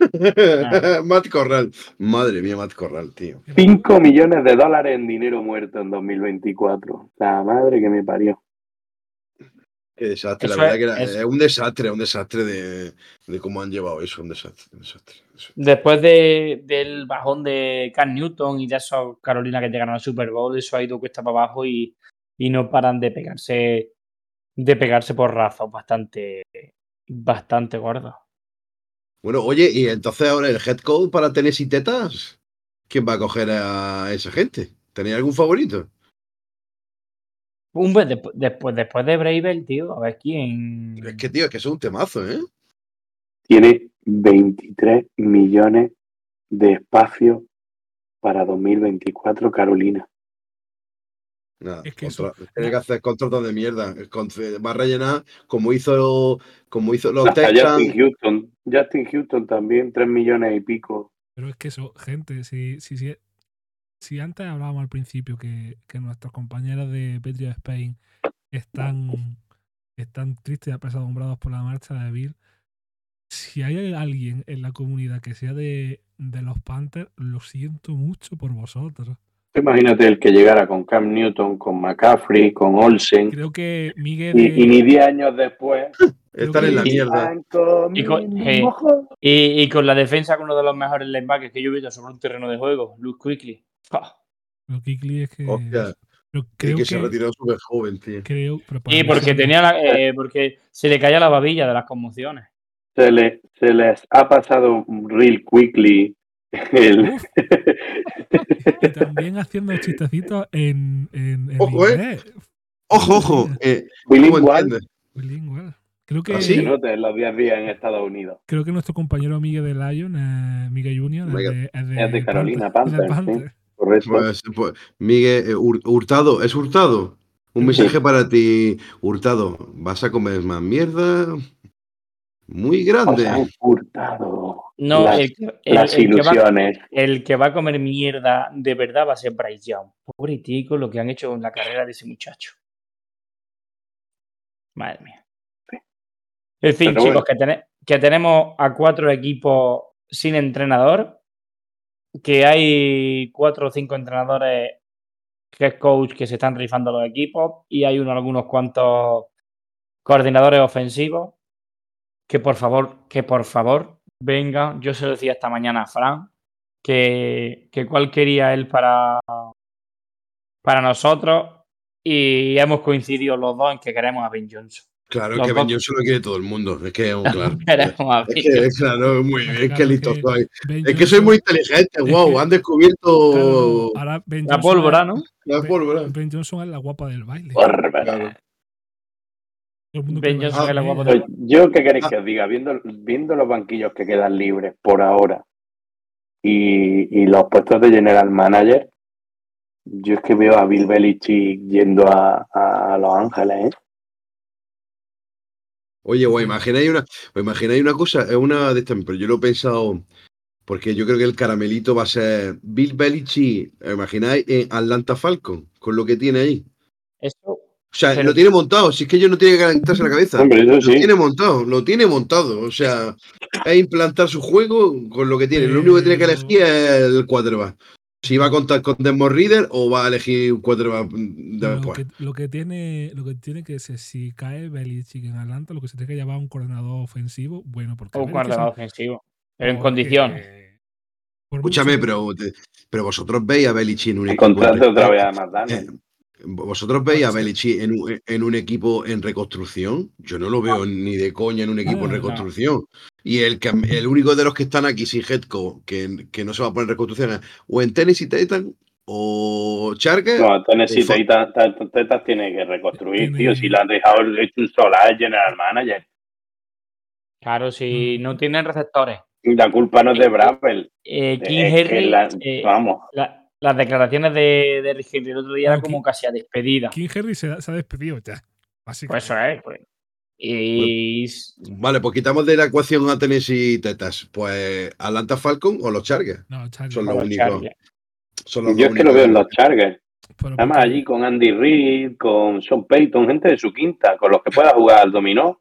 S2: Matt Corral. Madre mía, Matt Corral, tío.
S3: 5 millones de dólares en dinero muerto en 2024. La madre que me parió.
S2: Qué desastre,
S1: Eso
S2: la verdad
S1: es-
S2: que era,
S1: es-
S2: es un desastre, un desastre de, de cómo han llevado eso, un desastre. un desastre, un desastre.
S1: Después de- del bajón de Cam Newton y de esos Carolina que llegaron al Super Bowl, eso ha ido cuesta para abajo y, y no paran de pegarse de pegarse por razas bastante bastante gordos.
S2: Bueno, oye, y entonces ahora el head coach para Tennessee Tetas, ¿quién va a coger a esa gente? ¿Tenéis algún favorito?
S1: Un vez después, después, después de Bravel, tío, a ver quién.
S2: Es que, tío, es que eso es un temazo, ¿eh?
S3: Tiene 23 millones de espacio para 2024 Carolina.
S2: Nada,
S4: Es que eso-
S2: tiene que hacer contratos de mierda. Va a rellenar como hizo, como hizo los Texans.
S3: Justin Houston. Justin Houston también, 3 millones y pico.
S4: Pero es que eso, gente, si, si, si, si antes hablábamos al principio que, que nuestros compañeros de Patriot Spain están, están tristes y apesadumbrados por la marcha de Bill, si hay alguien en la comunidad que sea de, de los Panthers, lo siento mucho por vosotros.
S3: Imagínate el que llegara con Cam Newton, con McCaffrey, con Olsen.
S4: Creo que Miguel.
S3: Y, ni 10 años después.
S2: Están en la mierda.
S1: Y con- eh, Y, y con la defensa con uno de los mejores linebackers que yo he visto sobre un terreno de juego, Luke Quickly. ¡Pah!
S4: Lo Kikli es que.
S2: Hostia,
S4: creo
S2: que,
S4: que.
S2: se retiró súper joven, tío.
S4: creo,
S1: Y porque tenía la- eh, porque se le caía la babilla de las conmociones.
S3: Se, le, se les ha pasado real quickly el,
S4: y también haciendo chistecitos en, en, en
S2: Ojo, eh. Ojo, ojo. eh, ¿Cómo
S3: bilingual?
S4: Bilingüe. Creo que,
S2: ¿Ah,
S3: que
S2: sí?
S3: se nota en los 10 días en Estados Unidos.
S4: creo que nuestro compañero Miguel de Lion, eh, Miguel Junior, es de, es de,
S3: Es de Carolina
S4: Panther-
S3: sí.
S4: Panther.
S3: Correcto.
S2: Pues, pues, Miguel, eh, Hur- Hurtado, ¿es Hurtado? Un mensaje para ti, Hurtado. ¿Vas a comer más mierda? Muy grande.
S3: hurtado
S1: No,
S3: las,
S1: el, que- el-
S3: las
S1: el que va,
S3: ilusiones.
S1: el que va a comer mierda de verdad va a ser Bryce Young. Pobre tico lo que han hecho con la carrera de ese muchacho. Madre mía. En fin,
S3: Pero
S1: chicos,
S3: bueno.
S1: que, tene- que tenemos a cuatro equipos sin entrenador, que hay cuatro o cinco entrenadores head coach que se están rifando los equipos y hay uno, algunos cuantos coordinadores ofensivos que por favor, que por favor vengan. Yo se lo decía esta mañana a Fran que, que cuál quería él para, para nosotros y hemos coincidido los dos en que queremos a Ben Johnson.
S2: Claro, es
S1: Los
S2: que Ben Johnson lo quiere todo el mundo. Es que, claro. Es que, claro, muy bien, es que listo
S4: que
S2: soy.
S4: Ben
S2: Es que soy muy inteligente, wow,
S4: que-
S2: han descubierto
S4: claro, ahora Ben
S1: La
S4: Johnson
S1: pólvora,
S4: es-
S1: ¿no?
S2: la pólvora.
S4: Ben Johnson es la guapa del baile.
S1: Ben Johnson es la guapa del
S3: Pues, Yo, ¿qué queréis
S2: Ah.
S3: que os diga? Viendo, viendo los banquillos que quedan libres por ahora y, y los puestos de general manager, yo es que veo a Bill Belichick yendo a, a Los Ángeles, ¿eh?
S2: Oye, o imagináis una, o imagináis una cosa, es una de estas, pero yo lo he pensado, porque yo creo que el caramelito va a ser Bill Belichick, ¿os imagináis en Atlanta Falcon, con lo que tiene ahí.
S1: Eso,
S2: O sea,
S1: Pero-
S2: lo tiene montado, si es que ellos no tienen que calentarse la cabeza.
S3: Hombre, eso
S2: Lo
S3: sí.
S2: tiene montado, lo tiene montado. O sea, es implantar su juego con lo que tiene. Lo único que tiene que elegir es el quarterback. Si va a contar con Desmond Reader o va a elegir un quarterback mm,
S4: Lo
S2: después.
S4: que, lo que tiene lo que tiene que ser si cae Belichick en Atlanta lo que se tiene que llevar un coordinador ofensivo bueno porque
S1: o un coordinador ofensivo. Pero en condiciones.
S2: Escúchame,
S4: mucho-
S2: pero, pero vosotros veis a Belichick en un equipo.
S3: contrate otra vez a McDaniel.
S2: Vosotros veis a. Belichick en un, en un equipo en reconstrucción. Yo no lo veo ni de coña en un equipo en reconstrucción. Y el, que, el único de los que están aquí sin head coach que, que no se va a poner en reconstrucción es o en Tennessee Titan o Chargers.
S3: No, Tennessee. Titans Titans tiene que reconstruir, tío. Si lo han dejado hecho un solar general manager.
S1: Claro, si
S4: Mm.
S1: no tienen receptores.
S3: La culpa no es de Bravel.
S1: Eh, King
S3: Es que
S1: Henry,
S3: la-
S1: eh,
S3: vamos.
S1: la- las declaraciones de, de Rick Henry el otro día
S4: No,
S1: era como
S4: King-
S1: casi a despedida.
S4: King Henry se, ha- se ha despedido ya
S1: Pues eso es. pues. Y
S2: Vale, pues quitamos de la ecuación a Tennessee Tetas. Pues Atlanta Falcon o los Chargers.
S4: no Chargers.
S2: Son los
S1: los
S2: únicos.
S1: Chargers.
S2: Son los
S3: Yo es que lo veo en los Chargers. Además,
S4: porque-
S3: allí con Andy Reid, con Sean Payton, gente de su quinta, con los que pueda jugar al dominó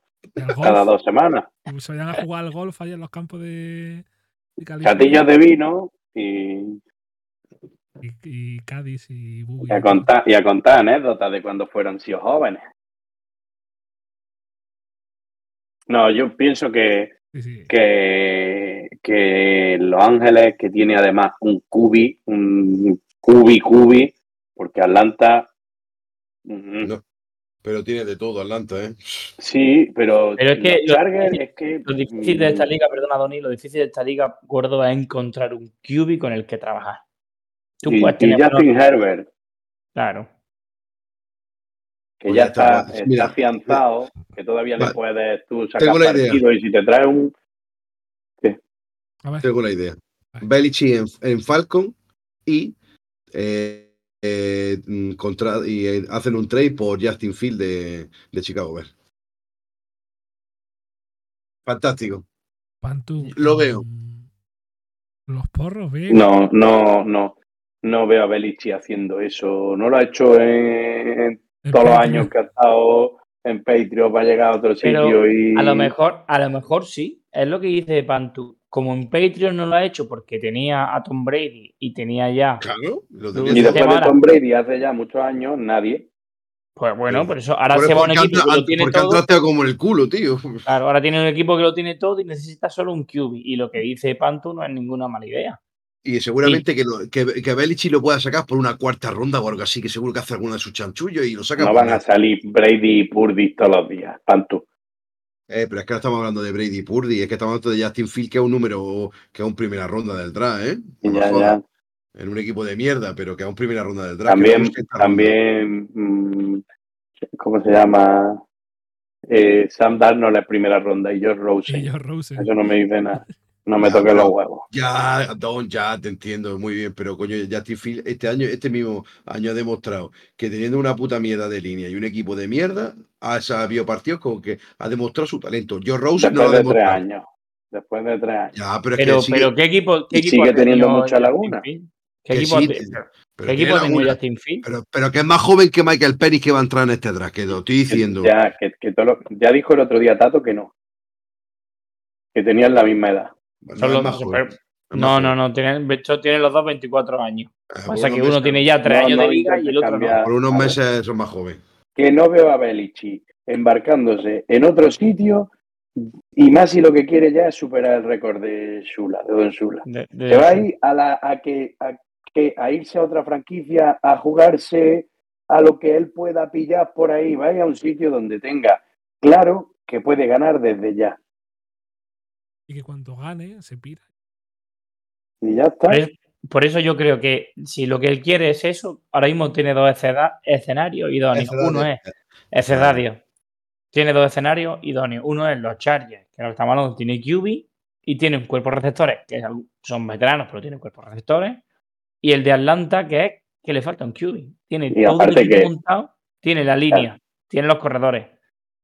S3: cada dos semanas.
S4: y se vayan a jugar al golf allá en los campos de, de California.
S3: De vino y,
S4: y, y Cádiz y Bubi.
S3: y a contar, y a contar anécdotas de cuando fueron sido jóvenes. No, yo pienso que,
S4: Sí, sí.
S3: que, que Los Ángeles, que tiene además un cubi, un cubi cubi, porque Atlanta.
S2: No. Pero tiene de todo Atlanta, ¿eh?
S3: Sí, pero,
S1: Pero es que
S3: los
S1: lo-
S3: es que.
S1: Lo difícil de esta
S3: mm,
S1: liga, perdona Doni, lo difícil de esta liga, gordo, es encontrar un QB con el que trabajar. Tú
S3: y,
S1: puedes
S3: y
S1: tener.
S3: Justin Herbert,
S1: Claro.
S3: que
S2: Pues
S3: ya
S2: ya está,
S3: está, está
S2: mira,
S3: afianzado, que todavía le
S2: Vale.
S3: puedes tú sacar
S2: Tengo la idea.
S3: partido y si te trae un.
S4: A ver,
S2: Tengo la idea.
S4: Vale.
S2: Belichick en, en Falcon y eh, eh, contra, y eh, hacen un trade por Justin Field de, de Chicago Bears. Fantástico.
S4: Pantu.
S2: Lo veo.
S4: mm, Los porros, bien.
S3: No, no, no. No veo a Belichi haciendo eso. No lo ha hecho en todos los años que ha estado en Patreon para llegar a otro
S1: Pero
S3: sitio y
S1: A lo mejor, a lo mejor sí. Es lo que dice Pantu. Como en Patreon no lo ha hecho porque tenía a Tom Brady y tenía ya.
S2: Claro, lo tenía
S3: Y después de. Tom Brady hace ya muchos años, nadie.
S1: Pues bueno,
S2: Pero-
S1: por eso ahora
S2: Por-
S1: se va a un
S2: porque
S1: equipo que lo tiene
S2: porque
S1: todo.
S2: trasteado como el culo, tío.
S1: Claro, ahora tiene un equipo que lo tiene todo y necesita solo un QB. Y lo que dice Pantu no es ninguna mala idea.
S2: Y seguramente que, lo, que, que Belichick lo pueda sacar por una cuarta ronda o algo así, que seguro que hace alguna de sus chanchullos y lo saca
S3: No
S2: por
S3: van a salir Brady y Purdy todos los días. Pantu.
S2: Eh, pero es que no estamos hablando de Brady Purdy, es que estamos hablando de Justin Field, que es un número, que es un primera ronda del draft, ¿eh? No me
S3: Ya,
S2: jodas.
S3: ya.
S2: En un equipo de mierda, pero que es un primera ronda del draft.
S3: También,
S2: no ronda.
S3: también, mm, ¿cómo se llama? Eh, Sam Darnold es primera ronda y Josh Rosen.
S4: Y Josh Rosen.
S3: Eso no me dice nada. No me
S2: Ya,
S3: toques los huevos.
S2: Ya, Don, ya te entiendo muy bien, pero coño, Justin Field este año, este mismo año ha demostrado que teniendo una puta mierda de línea y un equipo de mierda, ha sabido partidos como que ha demostrado su talento. Joe Rosen no lo
S3: Después
S2: ha
S3: de tres
S2: demostrado.
S3: años. Después de tres años.
S2: Ya, pero es
S1: Pero,
S2: que sigue-
S1: pero ¿qué equipo, qué equipo
S3: sigue
S1: ha
S3: teniendo
S1: tenido
S3: mucha laguna.
S1: ¿Qué equipo,
S2: sí, pero
S1: ¿qué
S2: tiene
S1: equipo ha tenido
S2: laguna.
S1: Justin Field?
S2: Pero, pero que es más joven que Michael Penix que va a entrar en este draft, que lo estoy diciendo.
S3: Ya, que, que todo lo- ya dijo el otro día Tato que no. Que tenían la misma edad.
S2: No,
S1: Son los-
S2: más es más
S1: No, no, no. Tienen, de hecho, tienen los dos 24 años.
S2: Ah, por
S1: Pasa que uno
S2: meses-
S1: tiene ya 3
S3: No,
S1: años
S3: no
S1: de liga y el otro no.
S3: cambiar.
S2: Por unos meses son más jóvenes.
S3: Que no veo a Belichick embarcándose en otro sitio y más si lo que quiere ya es superar el récord de Shula, de Don Shula.
S1: De- de-
S3: Te va a ir a, la, a, que, a, que, a irse a otra franquicia, a jugarse a lo que él pueda pillar por ahí. Vaya a un sitio donde tenga claro que puede ganar desde ya.
S4: Y que cuando gane, se pira.
S3: Y ya está.
S1: Por eso, por eso yo creo que si lo que él quiere es eso, ahora mismo tiene dos escena- escenarios idóneos. Uno es escenario. Tiene dos escenarios idóneos. Uno es los Chargers, que lo que estamos hablando, tiene QB y tiene un cuerpo de receptores, que son veteranos, pero tienen cuerpos de receptores. Y el de Atlanta, que es que le falta un QB. Tiene
S3: Y
S1: todo el equipo
S3: que-
S1: montado, tiene la línea, tiene los corredores.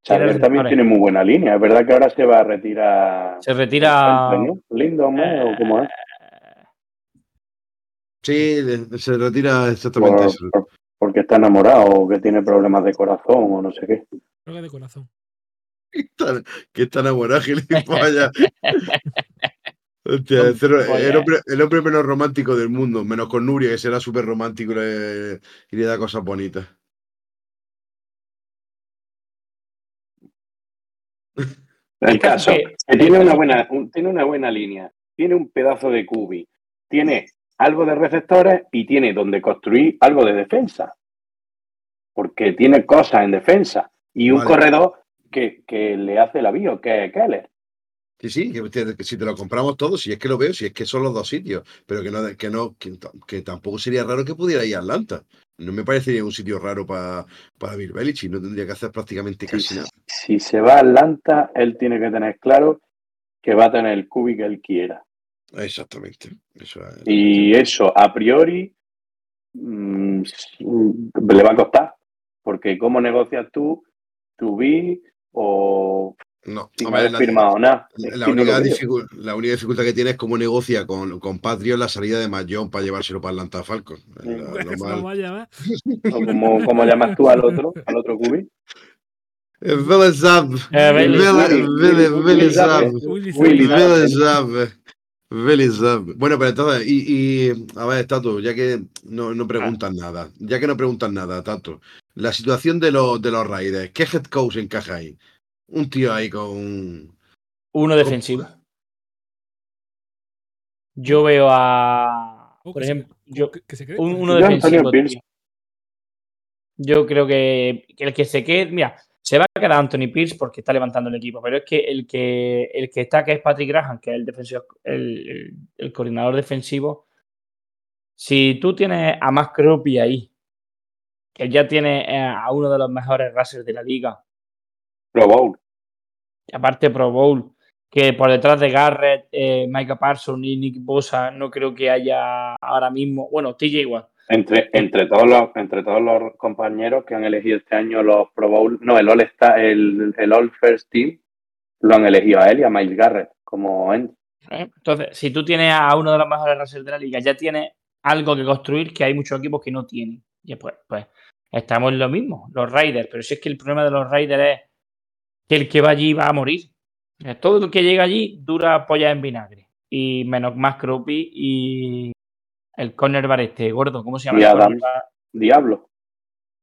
S1: Tiene
S3: también tiene muy buena línea. Es verdad que ahora se va a retirar.
S1: Se retira.
S3: ¿no? Lindon, ¿no? ¿O cómo es?
S2: Sí, se retira exactamente
S3: Por-
S2: eso.
S3: por- porque está enamorado o que tiene problemas de corazón o no sé qué.
S4: Creo que de corazón.
S2: Que está, enamorado, gilipollas. Hostia, el, el hombre, el hombre menos romántico del mundo, menos con Nuria, que será súper romántico y le, y le da cosas bonitas.
S3: El caso,
S1: que-
S3: que tiene
S1: el
S3: una buena, un- tiene una buena línea, tiene un pedazo de cubi, tiene algo de receptores y tiene donde construir algo de defensa. Porque tiene cosas en defensa y un
S2: Vale.
S3: corredor que, que le hace la bio, que es Keller.
S2: Sí, sí, que, si te lo compramos todo, si es que lo veo, si es que son los dos sitios, pero que no, que no, que, tampoco sería raro que pudiera ir a Atlanta. No me parecería un sitio raro para para Bill Belichick, no tendría que hacer prácticamente casi
S3: Si,
S2: nada.
S3: Si se va a Atlanta, él tiene que tener claro que va a tener el cubi que él quiera.
S2: Exactamente. Eso es-
S3: Y eso, a priori, mm, le va a costar. Porque ¿cómo negocias tú tu B o
S2: no,
S3: haber
S2: la-
S3: firmado nada?
S2: La,
S3: no
S2: única
S3: lo
S2: la dificultad que tiene es cómo negocia con, con Patrio la salida de Mayón para llevárselo para Atlanta Falcon. Es la- lo
S4: Eso
S2: mal.
S4: no.
S3: O ¿Cómo, cómo llamas tú al otro, al otro cubi?
S2: Eh, Billy Zab.
S1: Eh, Billy,
S2: Billy- Billy-
S3: Willy
S2: Billy
S3: Zab.
S2: Zab.
S4: Willy
S3: Willy
S4: Zab.
S2: Billy Zab. Billy Zab. Bueno, pero entonces, y, y a ver, Tato, ya que no, no preguntan nada, ya que no preguntan nada, Tato, la situación de los, de los Raiders, ¿qué head coach encaja ahí? Un tío ahí con.
S1: Uno defensivo. Yo veo a.
S4: Oh,
S1: Por
S4: se-
S1: ejemplo, yo,
S4: que, que se cree.
S1: un- uno defensivo. Yo creo que, que el que se quede. Mira, se va a quedar Anthony Pierce porque está levantando el equipo, pero es que el que, el que está, que es Patrick Graham, que es el, defensor, el, coordinador defensivo. Si tú tienes a Max Crosby ahí, que ya tiene eh, a uno de los mejores rushers de la liga,
S3: Pro Bowl.
S1: aparte Pro Bowl, que por detrás de Garrett, eh, Micah Parsons y Nick Bosa no creo que haya ahora mismo, bueno, TJ Watt,
S3: Entre, entre, todos los, entre todos los compañeros que han elegido este año los Pro Bowl, no, el All, Star, el, el All First Team, lo han elegido a él y a Miles Garrett como end.
S1: Entonces, si tú tienes a uno de los mejores receivers de la liga, ya tienes algo que construir que hay muchos equipos que no tienen. Y pues, pues estamos en lo mismo, los Raiders. Pero si es que el problema de los Raiders es que el que va allí va a morir. Todo lo que llega allí dura polla en vinagre. Y menos más Croppy y el cornerback este, gordo, ¿cómo se llama?
S3: Diablo.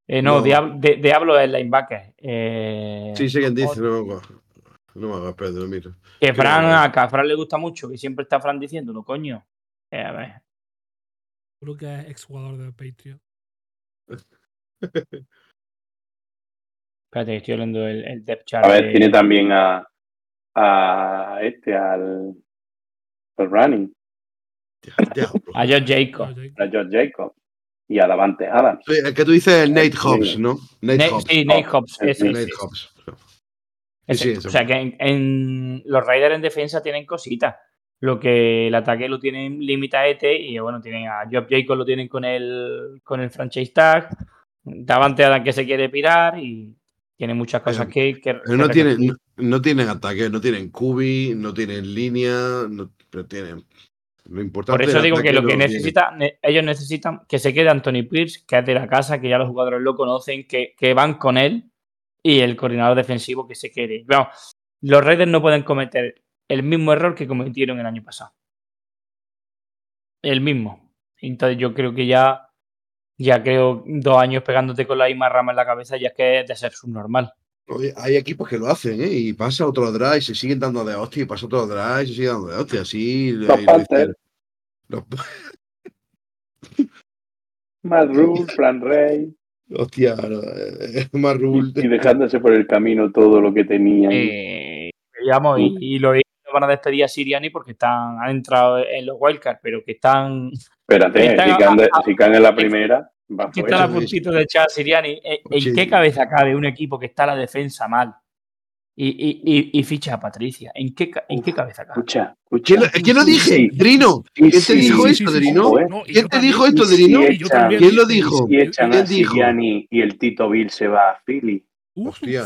S1: Eh, no,
S2: No.
S1: Diablo, de- Diablo es el linebacker. Eh,
S2: Sí, sé quién dice, no me acuerdo. No me acuerdo, espérate, lo miro.
S1: Que Fran,
S2: que-
S1: a que a Fran le gusta mucho, que siempre está Fran diciéndolo, coño. Eh, a ver.
S4: Creo que es exjugador de Patriot.
S1: Espérate, que estoy hablando del el depth chart.
S3: A ver,
S1: de-
S3: tiene también a, a este, al, al running.
S1: A Josh Jacobs.
S3: a George Jacobs y a Davante Adams.
S2: Sí, El que tú dices es el Nate Hobbs, ¿no? Nate Hobbs.
S1: sí, Nate Hobbs.
S3: Sí,
S1: ese,
S2: Nate
S1: ese,
S2: Hobbs.
S1: ese.
S2: sí, ese.
S1: O sea que en, en- los Raiders en defensa tienen cositas. Lo que el ataque lo tienen limitadete y bueno, tienen a Job Jacobs lo tienen con el con el franchise tag. Davante Adams que se quiere pirar y tiene muchas cosas que, que-
S2: Pero
S1: que
S2: no tienen, no, no tienen ataque, no tienen cubi, no tienen línea, no, pero tienen. Lo importante
S1: Por eso digo que lo que necesita, ne- ellos necesitan que se quede Anthony Pierce, que es de la casa, que ya los jugadores lo conocen, que, que van con él, y el coordinador defensivo que se quede. Vamos, los Raiders no pueden cometer el mismo error que cometieron el año pasado. El mismo. Entonces yo creo que ya, ya creo dos años pegándote con la misma rama en la cabeza, ya es que es de ser subnormal.
S2: Oye, hay equipos que lo hacen, ¿eh? Y pasa otro drive, y se siguen dando de hostia, y pasa otro drive, y se sigue dando de hostia. Así.
S3: Los
S2: lo- lo
S3: Panthers.
S2: Los-
S3: Matt Rule, Fran Rey,
S2: Hostia, eh, rule.
S3: y dejándose por el camino todo lo que tenían.
S1: Eh, digamos, y, y no van a despedir a Siriani porque están, han entrado en los wildcards, pero que están
S3: Espérate,
S1: están
S3: si
S1: a-
S3: caen, de-
S1: a-
S3: si caen en la primera, va
S1: que
S3: fuera.
S1: están a
S2: sí,
S1: puntito de echar a Siriani. ¿En, en
S2: Sí.
S1: qué cabeza cabe un equipo que está a la defensa mal y, y, y, y ficha a Patricia? ¿En qué, ca- en qué cabeza cabe?
S3: Escucha, escucha.
S2: ¿Quién lo, dije?
S3: Sí.
S2: Drino. ¿Quién te dijo esto, Drino?
S3: ¿eh?
S4: Y
S2: ¿Quién te dijo esto,
S3: Y
S2: Drino?
S4: Y.
S2: ¿Quién lo dijo?
S3: Si echan a. Siriani y el Tito Bill se va a Philly.
S2: Hostia.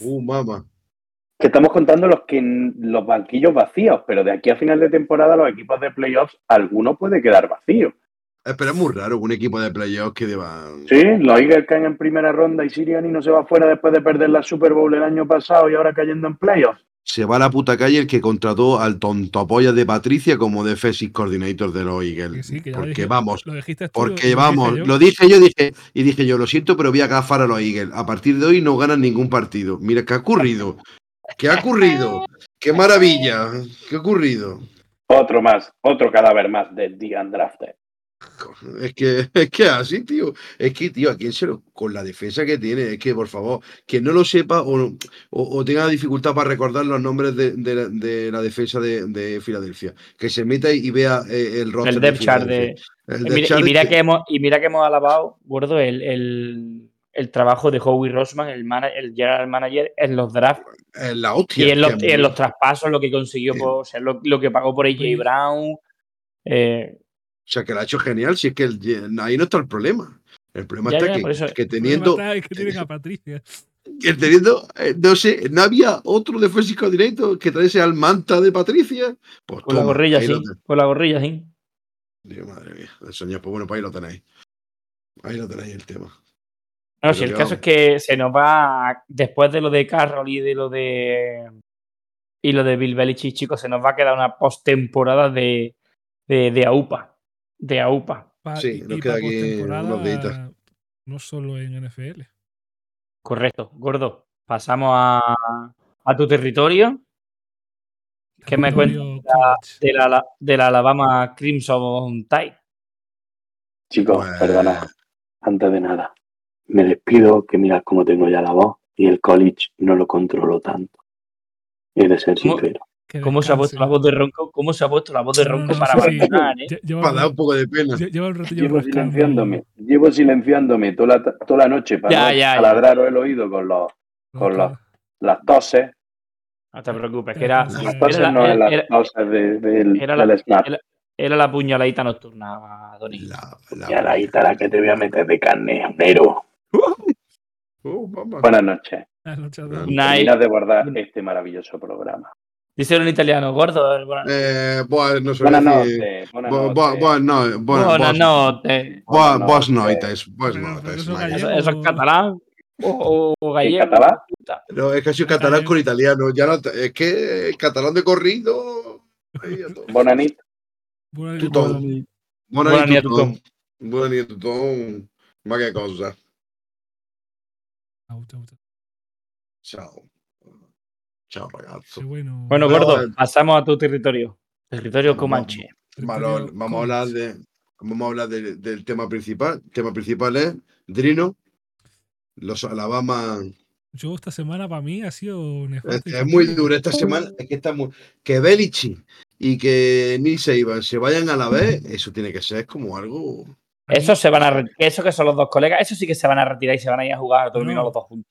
S2: Uh, mamá.
S3: Que estamos contando los que los banquillos vacíos, pero de aquí a final de temporada los equipos de playoffs, alguno puede quedar vacío.
S2: Eh, Pero es muy raro un equipo de playoffs que deba.
S3: Sí, los Eagles caen en primera ronda y Siriani no se va fuera después de perder la Super Bowl el año pasado y ahora cayendo en playoffs.
S2: Se va a la puta calle el que contrató al tontopolla de Patricia como defensive coordinator de los Eagles.
S4: sí,
S2: porque
S4: dije-
S2: vamos,
S4: Lo dijiste tú,
S2: porque vamos,
S4: yo.
S2: lo dije yo, dije, y dije yo, lo siento, pero voy a agafar a los Eagles. A partir de hoy no ganan ningún partido. Mira, ¿qué ha ocurrido? ¿Qué ha ocurrido? ¡Qué maravilla! ¿Qué ha ocurrido?
S3: Otro más, otro cadáver más de The Undrafted.
S2: Es que, es que así, tío. Es que, tío, a quién se lo. Con la defensa que tiene, es que, por favor, quien no lo sepa o, o, o tenga dificultad para recordar los nombres de, de la, de la defensa de, de Filadelfia, que se meta y vea eh, el roster
S1: El
S2: de
S1: depth chart de.
S2: El
S1: Y mira, y que hemos, y mira que hemos alabado, gordo, el, el, el trabajo de Howie Rossman, el, mana- el general manager, en los drafts
S2: es la hostia.
S1: y en los, y en los traspasos, lo que consiguió, por, o sea, lo, lo que pagó por AJ. Brown. eh,
S2: O sea, que lo ha hecho genial. Si es que el- ahí no está el problema. El problema
S1: Ya,
S2: está
S1: ya,
S2: que,
S1: eso-
S2: teniendo,
S4: que tienen a Patricia.
S2: que teniendo, eh, no sé, no había otro defensive coordinator que traese al manta de Patricia. Pues
S1: con la gorrilla, sí. Con la gorrilla, sí.
S2: Dios, madre mía, el señor, pues bueno, pues ahí lo tenéis. Ahí lo tenéis el tema.
S1: No,
S2: Pero
S1: si el caso es que se nos va, después de lo de Carroll y de lo de y lo de Bill Belichick, chicos, se nos va a quedar una postemporada de, de, de AUPA. De AUPA.
S4: Pa-
S2: Sí,
S4: y-
S2: nos queda aquí unos días.
S4: No solo en NFL.
S1: Correcto, gordo. Pasamos a, a tu territorio. ¿Qué me cuentas de la, de la Alabama Crimson Tide?
S3: Chicos,
S2: Pues-
S3: perdona, antes de nada, me despido, que mirad cómo tengo ya la voz y el college no lo controlo tanto. He de ser
S1: ¿Cómo?
S3: sincero.
S1: ¿Cómo se ha puesto la voz de ronco? ¿Cómo se ha puesto la voz de
S4: no,
S1: ronco
S4: no,
S1: para
S4: sí, sí.
S1: abandonar, eh?
S4: Lle- Lleva,
S2: Para dar un poco de pena.
S4: lleva un ratillo
S3: Llevo
S4: rascando-
S3: silenciándome, llevo silenciándome toda la, toda la noche para
S1: Ya,
S3: no el oído con los, con los- las toses.
S1: No te preocupes, que era.
S3: Las
S1: era
S3: toses
S1: la-
S3: no es
S1: era-
S3: las
S1: era-
S3: toses de- del,
S1: era la-
S3: del snap.
S1: era- Era la puñaladita nocturna, Doni.
S2: La, la-
S3: Ya la que te voy a meter de carne, Nero.
S2: Oh, mamá.
S3: Buenas noches.
S4: Buenas noches.
S3: Terminas de guardar este maravilloso programa.
S1: En italiano, gordo. el buena-
S2: Eh, buah, no sé
S3: Buenas noches. Buenas
S2: Bu- bu-
S3: noches.
S2: Buenas no- bu-
S1: Buenas
S2: buenas-
S1: noches.
S3: Buenas
S2: buenas
S3: noches.
S2: noites, buenas
S4: Pero- pero
S2: noites,
S4: eso
S1: es catalán o, o
S3: ¿En
S1: gallego.
S3: catalán?
S2: No, es que soy catalán con italiano. Ya no, es que el catalán de corrido. Ahí a todo.
S3: Buenas noches.
S4: Buenas
S2: Tu
S4: noches.
S2: todo.
S1: Buenas
S2: Buenas
S1: Buenas
S2: noches,
S1: a tutti.
S2: Buenas noches, tutto. Ma che cosa? Ciao. Ciao, ragazzo.
S4: Qué bueno.
S1: Bueno,
S2: No,
S1: gordo,
S2: eh.
S1: pasamos a tu territorio. Territorio comanche.
S2: Vamos a hablar de. Vamos a hablar de- del tema principal. El tema principal es Drino. Los Alabama.
S4: Yo esta semana para mí ha sido
S2: Es,
S4: nefasto. y
S2: es muy duro esta semana. Es que estamos. Que Belichi y que Neil Saban se vayan a la vez, eso tiene que ser como algo.
S1: Esos se van a eso que son los dos colegas, eso sí que se van a retirar y se van a ir a jugar a dominó
S4: No.
S1: los dos juntos.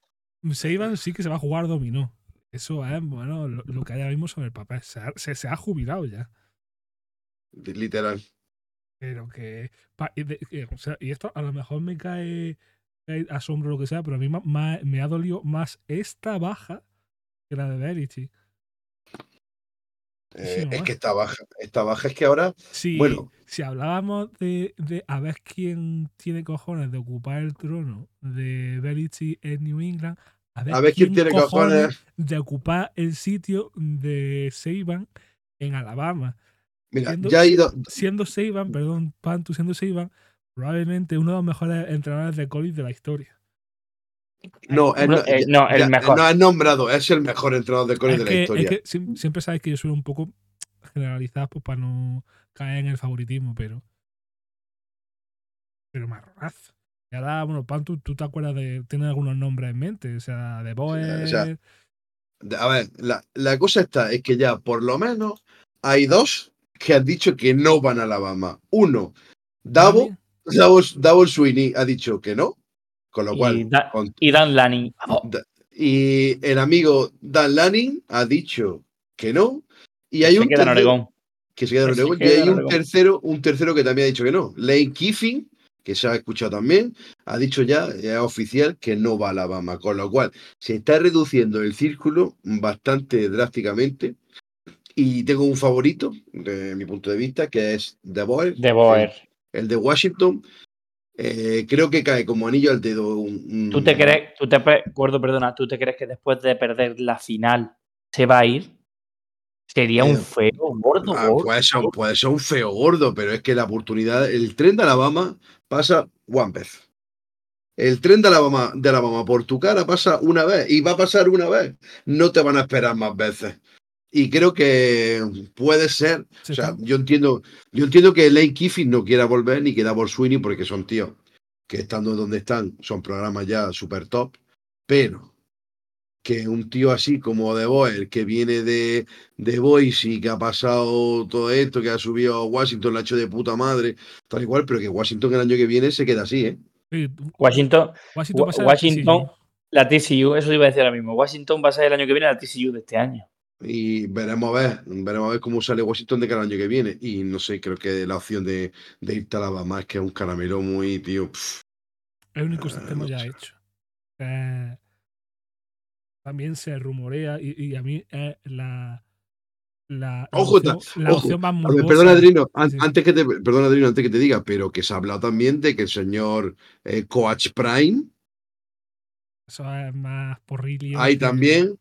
S4: Saban sí que se va a jugar dominó. Eso es, bueno, lo, lo que hay ahora mismo sobre el papel. Se ha, se- se ha jubilado ya.
S2: Literal.
S4: Pero que. pa- y, de- o sea, y esto a lo mejor me cae, cae asombro o lo que sea, pero a mí ma- ma- me ha dolido más esta baja que la de Belichick.
S2: Eh,
S4: Sí,
S2: es que esta baja, esta baja es que ahora,
S4: Si,
S2: bueno,
S4: si hablábamos de, de a ver quién tiene cojones de ocupar el trono de Belichick en New England, a ver,
S2: a ver quién tiene cojones.
S4: de ocupar el sitio de Saban en Alabama.
S2: Mira,
S4: siendo-
S2: ya ha ido,
S4: Siendo Saban, perdón, Pantu siendo Saban, probablemente uno de los mejores entrenadores de college de la historia.
S2: no, él
S1: Uno-
S2: no,
S1: eh,
S2: ya-
S1: no, el
S2: ya-
S1: mejor.
S2: no es nombrado, es el mejor entrenador de college
S4: Es
S2: de
S4: que,
S2: la
S4: es
S2: historia.
S4: que siempre sabéis que yo soy un poco generalizado pues, para no caer en el favoritismo, pero. Pero marronazo. Y ahora, bueno, Pantu, ¿tú te acuerdas de. ¿Tienes algunos nombres en mente? O sea, de
S2: o sea, A ver, la, la cosa está, es que ya por lo menos hay dos que han dicho que no van a Alabama. Uno, Davo, Davo, Davo Sweeney ha dicho que no, con lo
S1: Y
S2: cual,
S1: Da-
S2: con-
S1: Y Dan Lanning.
S2: y el amigo Dan Lanning ha dicho que no. Y hay
S1: se
S2: un
S1: queda en
S2: tercero-
S1: Oregón.
S2: que se queda en
S1: Que
S2: Oregón, y hay un tercero, un tercero que también ha dicho que no. Lane Kiffin, que se ha escuchado también, ha dicho ya, es oficial, que no va a Alabama. Con lo cual, se está reduciendo el círculo bastante drásticamente. Y tengo un favorito, de mi punto de vista, que es The Boy,
S1: De Boer.
S2: el de Washington. Eh, creo que cae como anillo al dedo. un- un-
S1: ¿Tú te crees, tú te, gordo, perdona, tú te crees que después de perder la final se va a ir? Sería un
S2: Eh,
S1: feo gordo,
S2: Ah,
S1: gordo.
S2: puede, ser, puede ser un feo gordo, pero es que la oportunidad, el tren de Alabama pasa one vez. El tren de Alabama, de Alabama por tu cara pasa una vez y va a pasar una vez. No te van a esperar más veces. Y creo que puede ser.
S4: Se
S2: O sea, yo entiendo, yo entiendo que Lane Kiffin no quiera volver ni que Davor Sweeney porque son tíos que estando donde están son programas ya super top. Pero que un tío así como De Boer, que viene de, de Boise, que ha pasado todo esto, que ha subido a Washington, la ha hecho de puta madre, tal igual, pero que Washington el año que viene se queda así, ¿eh?
S4: Sí,
S1: Washington,
S4: Washington, va a ser
S1: Washington,
S4: TCU.
S1: la TCU, eso te iba a decir ahora mismo. Washington va a ser el año que viene la TCU de este año.
S2: Y veremos a ver, veremos a ver cómo sale Washington de cada año que viene. Y no sé, creo que la opción de, de irte a Alabama es que es un caramelo muy, tío. pf,
S4: El único
S2: Ah,
S4: sistema
S2: no
S4: ya
S2: sé.
S4: hecho. Eh, también se rumorea y, y a mí es la. La, la
S2: Ojo,
S4: opción, la
S2: ojo.
S4: opción más morbosa.
S2: perdona, Adrino, an-
S4: Sí.
S2: antes que te, perdona, Adrino, antes que te diga, pero que se ha hablado también de que el señor eh, Coach Prime
S4: Eso es más porrillo.
S2: hay también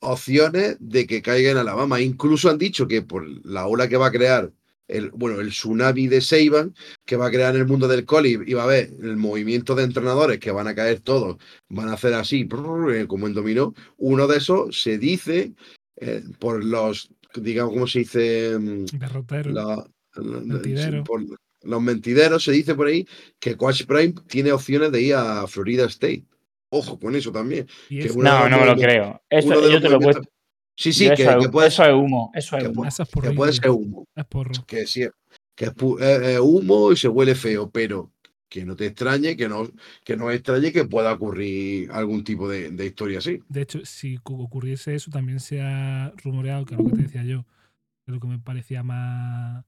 S2: opciones de que caiga en Alabama. Incluso han dicho que por la ola que va a crear, el, bueno, el tsunami de Saban, que va a crear en el mundo del college, y va a haber el movimiento de entrenadores que van a caer todos, van a hacer así, eh, como en dominó. Uno de esos se dice eh, por los, digamos, ¿cómo se dice? Mm,
S4: Derrotero.
S2: la- la-
S4: Mentidero.
S2: por los mentideros se dice por ahí que Coach Prime tiene opciones de ir a Florida State. Ojo con eso también. que
S1: No, no me lo creo. Eso,
S2: uno de
S1: yo
S2: los
S1: te lo he puesto.
S2: Sí, sí, que, que
S1: es,
S2: puede,
S1: eso es humo. Eso es
S2: que
S1: humo.
S4: Eso es
S2: que
S4: porrillo.
S2: puede ser humo.
S4: Es.
S2: Que sí, que es, es- es humo y se huele feo, pero que no te extrañe, que no, que no extrañe que pueda ocurrir algún tipo de, de historia así.
S4: De hecho, si cu- ocurriese eso, también se ha rumoreado, que es lo que te decía yo, de lo que me parecía más,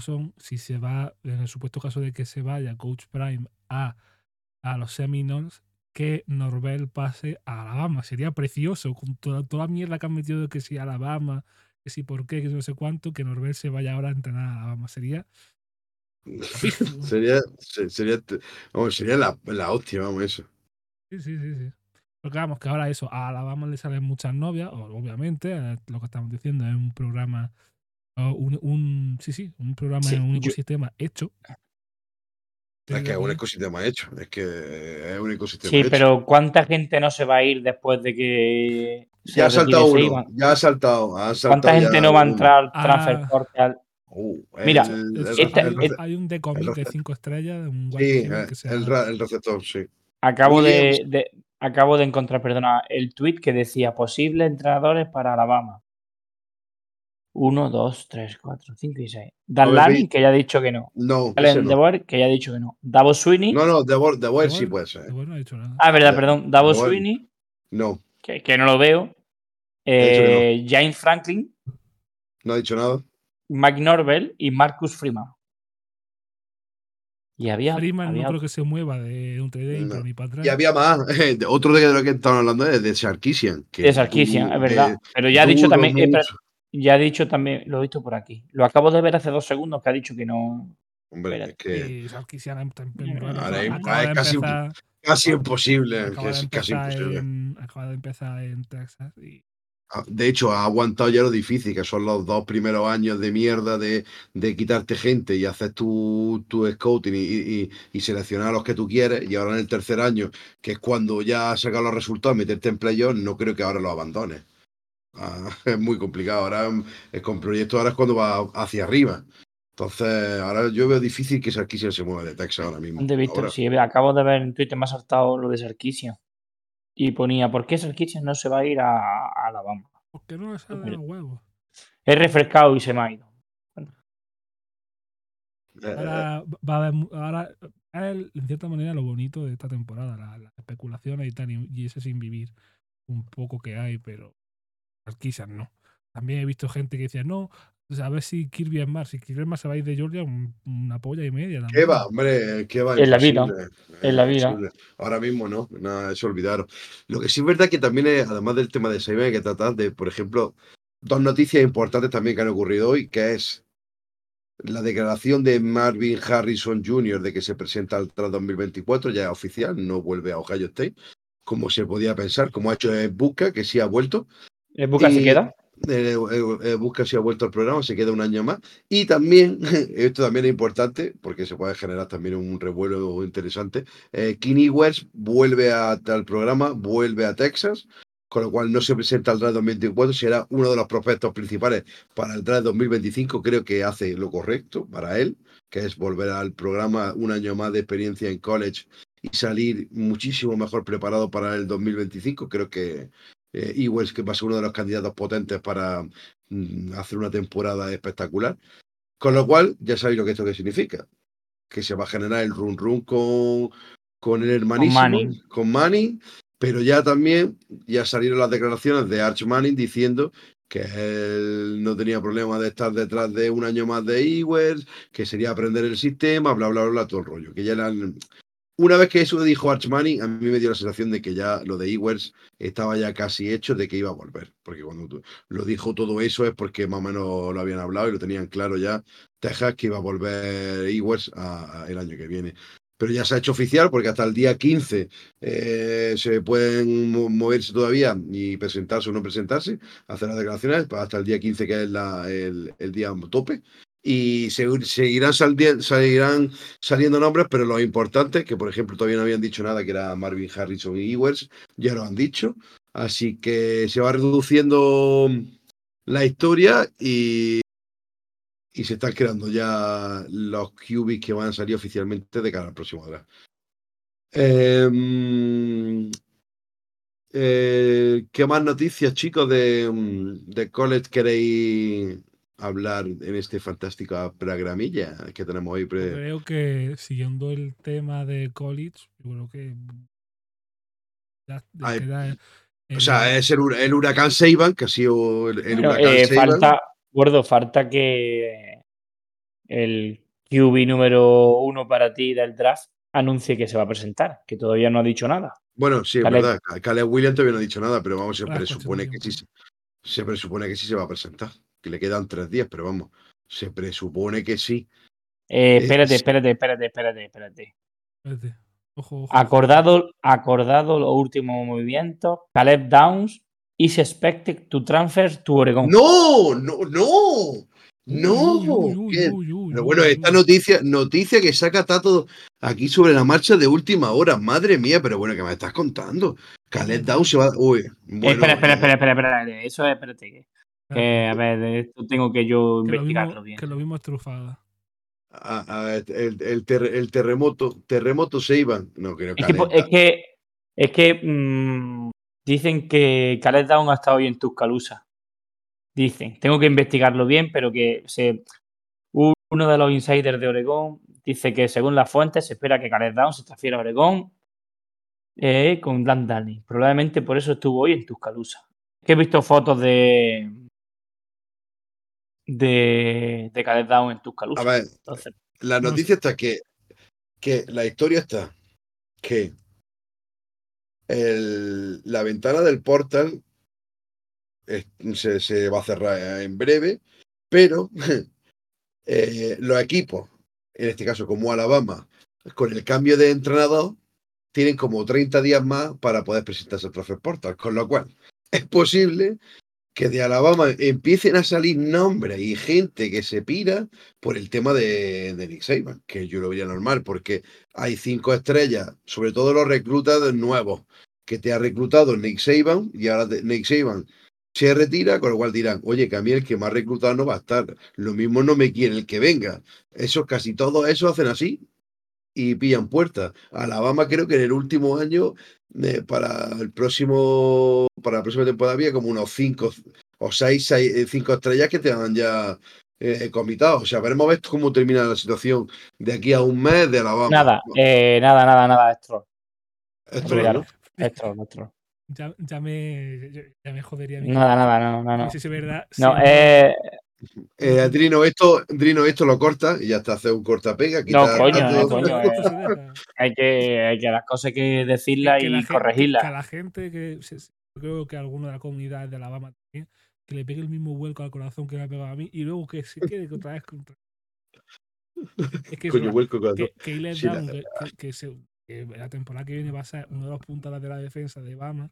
S4: son si se va, en el supuesto caso de que se vaya Coach Prime a, a los Seminoles, que Norvel pase a Alabama. Sería precioso, con toda, toda la mierda que han metido de que si Alabama, que si por qué, que no sé cuánto, que Norvel se vaya ahora a entrenar a Alabama. Sería.
S2: sería, sería, vamos, sería la, la hostia, vamos, eso.
S4: Sí, sí, sí, sí. Porque vamos, que ahora eso, a Alabama le salen muchas novias, obviamente, eh, lo que estamos diciendo es un programa, un, un sí, sí, un programa en un ecosistema hecho.
S2: Es que es un ecosistema hecho, es que es un ecosistema
S1: Sí, pero ¿cuánta gente no se va a ir después de que...
S2: Ya ha saltado uno, ya ha saltado, ha saltado
S1: ¿Cuánta gente no va a entrar al transfer
S4: Ah.
S1: portal?
S2: Uh,
S1: Mira,
S2: el, el-
S1: esta-
S2: el-
S1: el-
S4: hay un decomit de
S2: receptor.
S4: 5 estrellas, un
S2: sí, eh,
S4: que se
S2: el, receptor, sí.
S1: Acabo de, de- acabo de encontrar, perdona, el tweet que decía posibles entrenadores para Alabama. 1, 2, 3, 4, 5 y 6. Dan
S2: vi-
S1: que ya ha dicho que no.
S2: No,
S1: Allen
S2: no.
S1: DeBoer, que ya ha dicho que no. Davos Sweeney.
S2: No, no, de Boer, de Boer
S4: De
S2: sí puede ser.
S4: de Boer no ha dicho nada.
S1: Ah, verdad,
S2: De-
S1: perdón. Davos
S2: DeBoer.
S1: Sweeney,
S2: No,
S1: que, que no lo veo. Eh, James Franklin,
S2: no ha dicho nada.
S1: Mike Norvell y Marcus Freeman. Y había.
S4: Freeman
S1: había
S4: no creo que se mueva de un trade
S2: No.
S4: ni para atrás.
S2: Y había más. de otro de lo que estaban hablando es de Sarkisian. Que
S1: de Sarkisian, es verdad.
S2: de-
S1: Pero ya ha dicho también. eh, ya ha dicho también, lo he visto por aquí. Lo acabo de ver hace dos segundos que ha dicho que no.
S2: Hombre,
S1: Espera.
S2: es que
S1: Ahora
S2: es- casi-
S4: empezar-
S2: casi imposible. es casi imposible.
S4: en- acaba de empezar en Texas y
S2: Ah, De hecho, ha aguantado ya lo difícil, que son los dos primeros años de mierda de, de quitarte gente y hacer tu, tu scouting y, y- y seleccionar a los que tú quieres. Y ahora en el tercer año, que es cuando ya has sacado los resultados, meterte en playoff, no creo que ahora lo abandones. Ah, es muy complicado. Ahora es con proyectos, ahora es cuando va hacia arriba. Entonces, ahora yo veo difícil que Sarkisian se mueva de Texas ahora mismo.
S1: ¿Dónde he visto?
S2: Ahora.
S1: Sí, acabo de ver en Twitter, me ha saltado lo de Sarkisian. Y ponía, ¿por qué Sarkisian no se va a ir a, a Alabama?
S4: ¿por qué no le salen los huevos?
S1: He refrescado y se me ha ido.
S2: Eh,
S4: Ahora, va a haber ahora es en cierta manera lo bonito de esta temporada, la- las especulaciones y tal, y, y ese sin vivir un poco que hay, pero quizás no. También he visto gente que decía, no, sea, a ver si Kirby es más, si Kirby es más se va a ir de Georgia, un- una polla y media.
S2: ¿Qué
S4: también.
S2: va, hombre? ¿Qué va?
S1: En la vida, en la vida.
S2: Ahora mismo no, nada, eso olvidaros. Lo que sí es verdad que también es, además del tema de Saban, hay que tratar de, por ejemplo, dos noticias importantes también que han ocurrido hoy, que es la declaración de Marvin Harrison Jr. de que se presenta al TRAS 2024, ya es oficial, no vuelve a Ohio State, como se podía pensar, como ha hecho Busca, que sí ha vuelto.
S1: ¿El Buca se queda?
S2: Eh, eh, Busca si ha vuelto al programa, se queda un año más. Y también, esto también es importante, porque se puede generar también un revuelo interesante. Eh, Kenny West vuelve a- al programa, vuelve a Texas, con lo cual no se presenta al draft 2024, será uno de los prospectos principales para el draft 2025. Creo que hace lo correcto para él, que es volver al programa un año más de experiencia en college y salir muchísimo mejor preparado para el 2025. Creo que eh, Ewells, que va a ser uno de los candidatos potentes para mm, hacer una temporada espectacular. Con lo cual, ya sabéis lo que esto que significa. Que se va a generar el run run con, con el hermanísimo,
S1: Manning.
S2: con Manning, pero ya también ya salieron las declaraciones de Arch Manning diciendo que él no tenía problema de estar detrás de un año más de Ewells, que sería aprender el sistema, bla, bla, bla, bla, todo el rollo. Que ya eran... Una vez que eso dijo Arch Manning, a mí me dio la sensación de que ya lo de Ewers estaba ya casi hecho de que iba a volver. Porque cuando lo dijo todo eso es porque más o menos lo habían hablado y lo tenían claro ya Texas que iba a volver Ewers el año que viene. Pero ya se ha hecho oficial porque hasta el día 15 eh, se pueden mo- moverse todavía y presentarse o no presentarse, hacer las declaraciones, pues hasta el día 15 que es la- el, el día tope. Y se- seguirán, saliendo nombres, pero los importantes, que por ejemplo todavía no habían dicho nada, que era Marvin Harrison y Ewers, ya lo han dicho. Así que se va reduciendo la historia y, y se están creando ya los QBs que van a salir oficialmente de cara al próximo draft. Em, eh, ¿Qué más noticias, chicos, de, de college queréis hablar en este fantástico programilla que tenemos hoy? pre-
S4: Creo que siguiendo el tema de college, yo creo que ya
S2: Ay,
S4: queda el-
S2: O sea, es el, hur- el huracán Seiban, que ha sido el, el
S1: Bueno,
S2: huracán
S1: eh,
S2: Seiban.
S1: falta, gordo, falta que, el QB número uno para ti del draft, anuncie que se va a presentar, que todavía no ha dicho nada.
S2: Bueno, sí, es
S1: Caleb-
S2: verdad. Caleb Williams todavía no ha dicho nada, pero vamos, se
S4: Ah,
S2: presupone que sí. Se presupone que sí se va a presentar. Que le quedan tres días, pero vamos, se presupone que sí.
S1: Eh,
S2: Es-
S1: espérate, espérate, espérate, espérate, espérate.
S4: Espérate. Ojo, ojo.
S1: Acordado, acordado los últimos movimientos, Caleb Downs is expected to transfer to Oregon.
S2: ¡No! ¡No! ¡No! ¡No!
S4: Uy, uy, uy,
S2: ¿Qué?
S4: uy, uy,
S2: Pero bueno,
S4: uy,
S2: esta noticia, noticia que saca Tato aquí sobre la marcha de última hora. Madre mía, pero bueno, ¿qué me estás contando? Caleb Down se va. Uy, bueno,
S1: espera, espera,
S2: eh,
S1: espera, espera, espera, Eso es, espérate. Que, que, a ver, esto tengo que yo
S4: Que lo
S1: investigarlo
S4: mismo,
S1: bien.
S4: que lo mismo es trufada.
S2: a- a- el, el ter- el terremoto, terremoto se iban. No, creo que.
S1: Es que, es que, es que mm, dicen que Caleb Down ha estado hoy en Tuscaloosa. Dicen, tengo que investigarlo bien, pero que se, uno de los insiders de Oregón dice que según las fuentes se espera que Caleb Down se transfiera a Oregón eh, con Dan Danny. Probablemente por eso estuvo hoy en Tuscaloosa. Que he visto fotos de de, de Caleb Down en Tuscaloosa.
S2: A ver,
S1: Entonces,
S2: la
S4: No
S2: noticia está que, que la historia está que el- la ventana del portal es- se, se va a cerrar en breve, pero eh, los equipos, en este caso como Alabama, con el cambio de entrenador, tienen como 30 días más para poder presentarse al Transfer Portal, con lo cual es posible que de Alabama empiecen a salir nombres y gente que se pira por el tema de, de Nick Saban, que yo lo vería normal, porque hay cinco estrellas, sobre todo los reclutas nuevos, que te ha reclutado Nick Saban y ahora te- Nick Saban se retira, con lo cual dirán, oye, que a mí el que más reclutado no va a estar, lo mismo no me quiere el que venga. Esos casi todos esos hacen así y pillan puertas. Alabama creo que en el último año, eh, para el próximo, para la próxima temporada había como unos cinco o seis, seis, eh, cinco estrellas que te han ya eh, comitado. O sea, veremos a ver cómo termina la situación de aquí a un mes de Alabama.
S1: nada, eh, nada, nada, nada, es troll.
S2: Esto
S1: olvídalo.
S2: no.
S1: Es troll, es troll.
S4: Ya, ya me, ya- me jodería.
S1: Nada, nada, no, no, no.
S4: No sé si es verdad.
S1: No,
S4: sí,
S1: eh,
S2: Eh, Drino, esto, Drino, esto lo corta y ya está, hace un cortapega.
S1: No, coño, no, coño, eh.
S4: se deja.
S1: hay que, hay que las cosas hay que decirlas
S4: que
S1: y
S4: la gente-
S1: corregirlas.
S4: Que a la gente que yo creo que alguno de la comunidad de Alabama también, que le pegue el mismo vuelco al corazón que me ha pegado a mí y luego que se quede otra vez contra. Es que, es
S2: Coño, vuelco con-
S4: que, que
S2: Sí, la-
S4: Down, que, que- que se- que la temporada que viene va a ser uno de los puntadas de la defensa de Bama,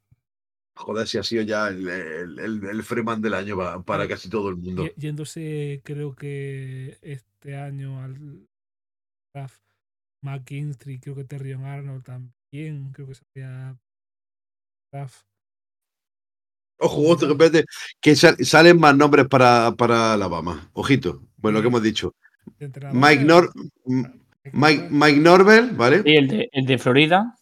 S2: Joder, si ha sido ya el, el, el- el Freeman del año para, para casi todo el mundo.
S4: yéndose creo que este año al draft McKinstry, creo que Terrion Arnold también, creo que sería draft.
S2: Ojo, otro, espérate, que sal- salen más nombres para, para Alabama. Ojito, bueno, lo que hemos dicho.
S4: de.
S2: Mike, Nor Mike, Mike Norvell, ¿vale?
S1: Sí, el de, el de Florida.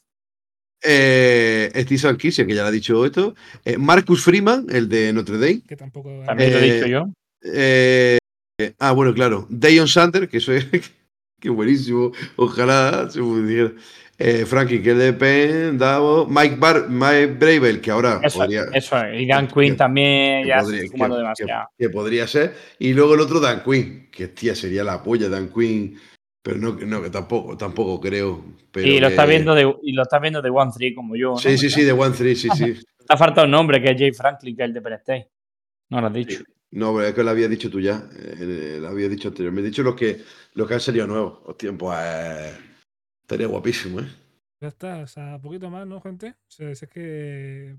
S2: Eh, Steve Sarkisian, que ya lo ha dicho esto. Eh, Marcus Freeman, el de Notre Dame.
S4: que tampoco
S1: También lo he
S2: Eh,
S1: dicho yo.
S2: Eh, eh, ah, bueno, claro. Deion Sander, que eso es. Qué buenísimo. Ojalá se pudiera. Eh, Frankie, que es de Penn. Mike, Bar Mike Bravel, que ahora
S1: Eso,
S2: podría.
S1: eso es. Y Dan
S2: que-
S1: Quinn
S2: que-
S1: también
S2: que
S1: ya
S2: podría- que-
S1: demasiado.
S2: que- que podría ser. Y luego el otro, Dan Quinn, que tía, sería la polla, Dan Quinn. Pero no, que- no que tampoco, tampoco creo. Pero
S1: y lo
S2: que-
S1: estás viendo de, y lo estás viendo de One Three como yo. ¿no?
S2: Sí, sí, sí, de One Three, sí, sí.
S1: Te ha faltado un nombre que es Jay Franklin, que es el de Penn State. No lo has dicho.
S2: No, pero es que lo había dicho tú ya. eh, lo había dicho anteriormente. He dicho los que, los que han salido nuevos. Hostia, pues. eh, estaría guapísimo, ¿eh?
S4: Ya está, o sea, poquito más, ¿no, gente? O sea, es que.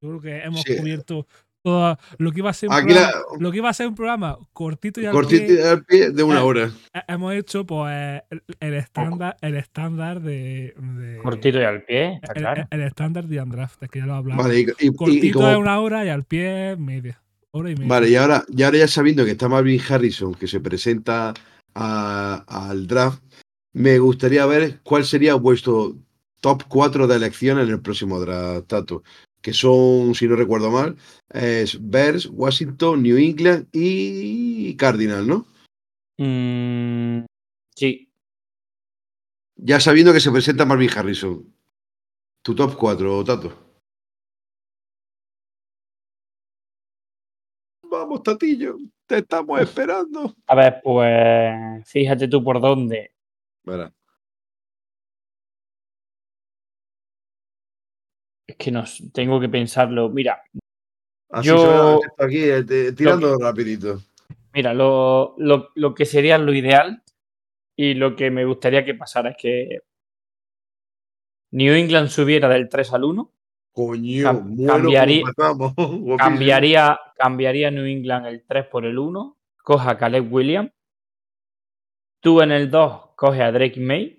S4: Yo creo que hemos
S2: Sí.
S4: cubierto todo lo que iba a ser un programa,
S2: la-
S4: lo que iba a ser un programa cortito y al
S2: Cortito
S4: pie,
S2: al pie de una
S4: Eh,
S2: hora.
S4: eh, hemos hecho pues el, el estándar el estándar de, de-
S1: Cortito y al pie, está
S4: el,
S1: claro.
S4: el estándar de Undraft, es que ya lo hablamos.
S2: Vale, y, y- y- y
S4: cortito
S2: como-
S4: es una hora y al pie media. Hora y media.
S2: vale, y ahora, y ahora ya sabiendo que está Marvin Harrison, que se presenta a- al draft, me gustaría ver cuál sería vuestro top 4 de elecciones en el próximo draft, Tato. Que son, si no recuerdo mal, es Bears, Washington, New England y Cardinal, ¿no?
S1: Mm, sí.
S2: Ya sabiendo que se presenta Marvin Harrison. Tu top 4, Tato. vamos, Tatillo. Te estamos esperando.
S1: A ver, pues fíjate tú por dónde.
S2: Verá.
S1: Es que no, tengo que pensarlo. Mira,
S2: Así
S1: Yo-
S2: aquí, eh, tirando rapidito.
S1: mira, lo, lo- lo que sería lo ideal y lo que me gustaría que pasara es que New England subiera del 3 al 1.
S2: Coño,
S1: Cam- cambiaría-. Cambiaría, cambiaría New England el 3 por el 1. Coja a Caleb Williams. Tú en el 2 coge a Drake May.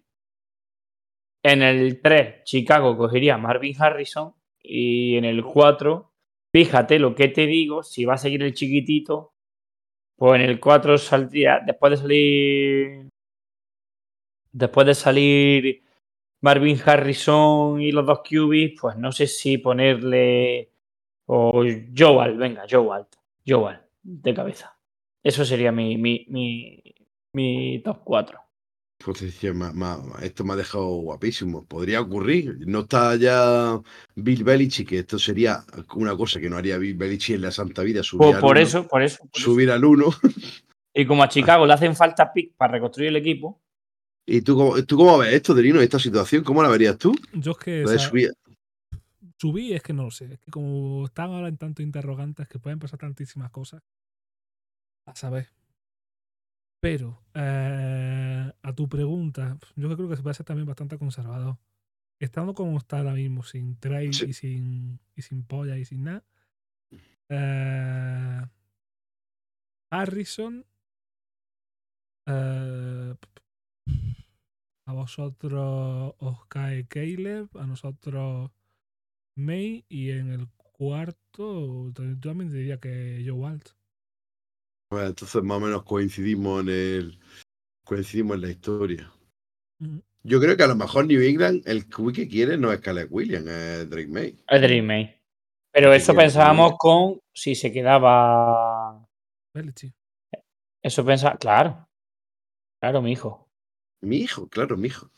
S1: En el 3, Chicago cogería a Marvin Harrison. Y en el 4, fíjate lo que te digo, si va a seguir el chiquitito, pues en el 4 saldría, después de salir, después de salir Marvin Harrison y los dos QBs, pues no sé si ponerle o Joel, venga, Joel, Joel, de cabeza. Eso sería mi, mi, mi, mi top 4.
S2: Pues decía, ma- ma- ma- esto me ha dejado guapísimo. Podría ocurrir. No está ya Bill Belichick, que esto sería una cosa que no haría Bill Belichick en la santa vida. Subir
S1: Pues
S2: al
S1: por
S2: uno,
S1: eso, por eso. por eso.
S2: Subir al uno.
S1: Y como a Chicago le hacen falta picks para reconstruir el equipo,
S2: ¿Y tú cómo, tú cómo ves esto, Derino, esta situación? ¿Cómo la verías tú?
S4: Yo es que o sea,
S2: subir-
S4: subí, es que no lo sé. Es que como están ahora en tanto interrogantes que pueden pasar tantísimas cosas. A saber. Pero, eh, a tu pregunta, yo creo que se puede ser también bastante conservador. Estando como está ahora mismo, sin trade
S2: Sí.
S4: y, sin, y sin polla y sin nada. eh, Harrison. eh, a vosotros os cae Caleb, a nosotros May y en el cuarto yo también diría que Joe Walt.
S2: Bueno, entonces más o menos coincidimos en el coincidimos en la historia.
S4: Mm.
S2: Yo creo que a lo mejor New England el QB que quiere no es Caleb Williams, es Drake May.
S1: es Dream May. Pero eso pensábamos con si se quedaba.
S4: Belichick.
S1: Eso pensaba. Claro. Claro, mi hijo.
S2: Mi hijo, claro, mi hijo.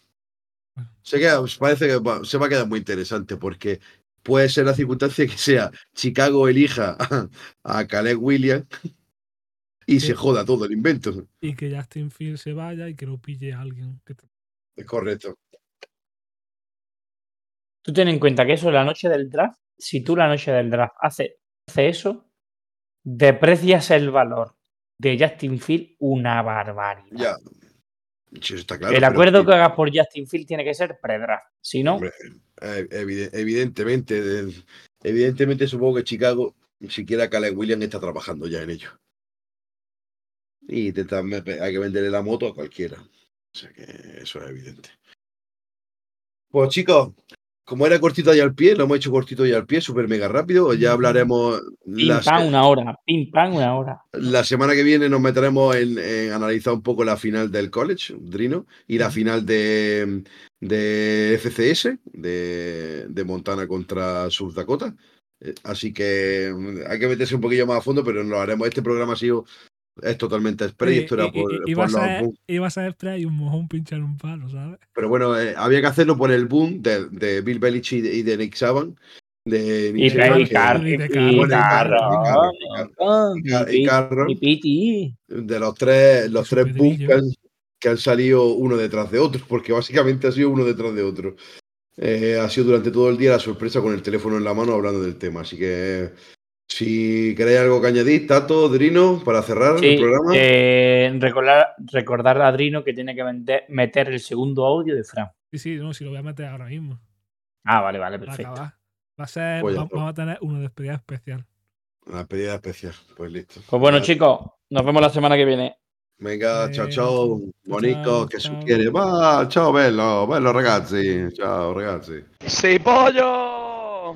S2: Se queda, parece que va- se va a quedar muy interesante porque puede ser la circunstancia que sea Chicago elija a, a Caleb Williams y se joda todo el invento.
S4: Y que Justin Field se vaya y que lo pille alguien.
S2: Es correcto.
S1: Tú ten en cuenta que eso es la noche del draft. Si tú la noche del draft haces hace eso, deprecias el valor de Justin Field una barbaridad.
S2: Ya. Sí, eso está claro.
S1: el acuerdo que hagas por Justin Field tiene que ser pre-draft. Si no,
S2: hombre, eh, evide- evidentemente, eh, evidentemente supongo que Chicago, siquiera Caleb Williams está trabajando ya en ello. Y te- hay que venderle la moto a cualquiera. O sea que eso es evidente. Pues chicos, como era cortito ahí al pie, lo hemos hecho cortito ahí al pie, súper mega rápido. Ya hablaremos
S1: pim pam una hora, pim pam una hora.
S2: la semana que viene, nos meteremos en, en analizar un poco la final del college, Drino, y la final de, de FCS, de, de Montana contra South Dakota. Eh, Así que mm, hay que meterse un poquillo más a fondo, pero lo haremos. Este programa ha sido es totalmente spray,
S4: Y-
S2: esto era
S4: y-
S2: por,
S4: y-
S2: por
S4: iba, a
S2: los
S4: ser,
S2: boom.
S4: iba a ser spray y un mojón pinchar un palo, ¿sabes?
S2: Pero bueno, eh, había que hacerlo por el boom de, de Bill Belichick y de, y de Nick Saban. De
S1: Y,
S2: Nick Saban,
S1: y,
S4: y carro,
S2: y
S1: carro,
S2: y y
S1: Piti.
S2: de los tres, los tres booms que han, que han salido uno detrás de otro, porque básicamente ha sido uno detrás de otro. Eh, ha sido durante todo el día la sorpresa con el teléfono en la mano hablando del tema. Así que si queréis algo que añadir, Tato, Drino, para cerrar el programa.
S1: eh, recordar, recordar a Adrino que tiene que meter el segundo audio de Fran.
S4: Sí, sí, no, si lo voy a meter ahora mismo.
S1: Ah, vale, vale, perfecto.
S4: Va a ser,
S2: Pues
S4: va- vamos a tener una despedida especial.
S2: La despedida especial. Pues listo.
S1: Pues bueno, chicos, nos vemos la semana que viene.
S2: Venga,
S4: Eh,
S2: ciao,
S4: ciao,
S2: Monico, che
S4: ciao.
S2: succhiede? Ma ciao bello, bello ragazzi, ciao ragazzi.
S5: ¡Sí, pollo!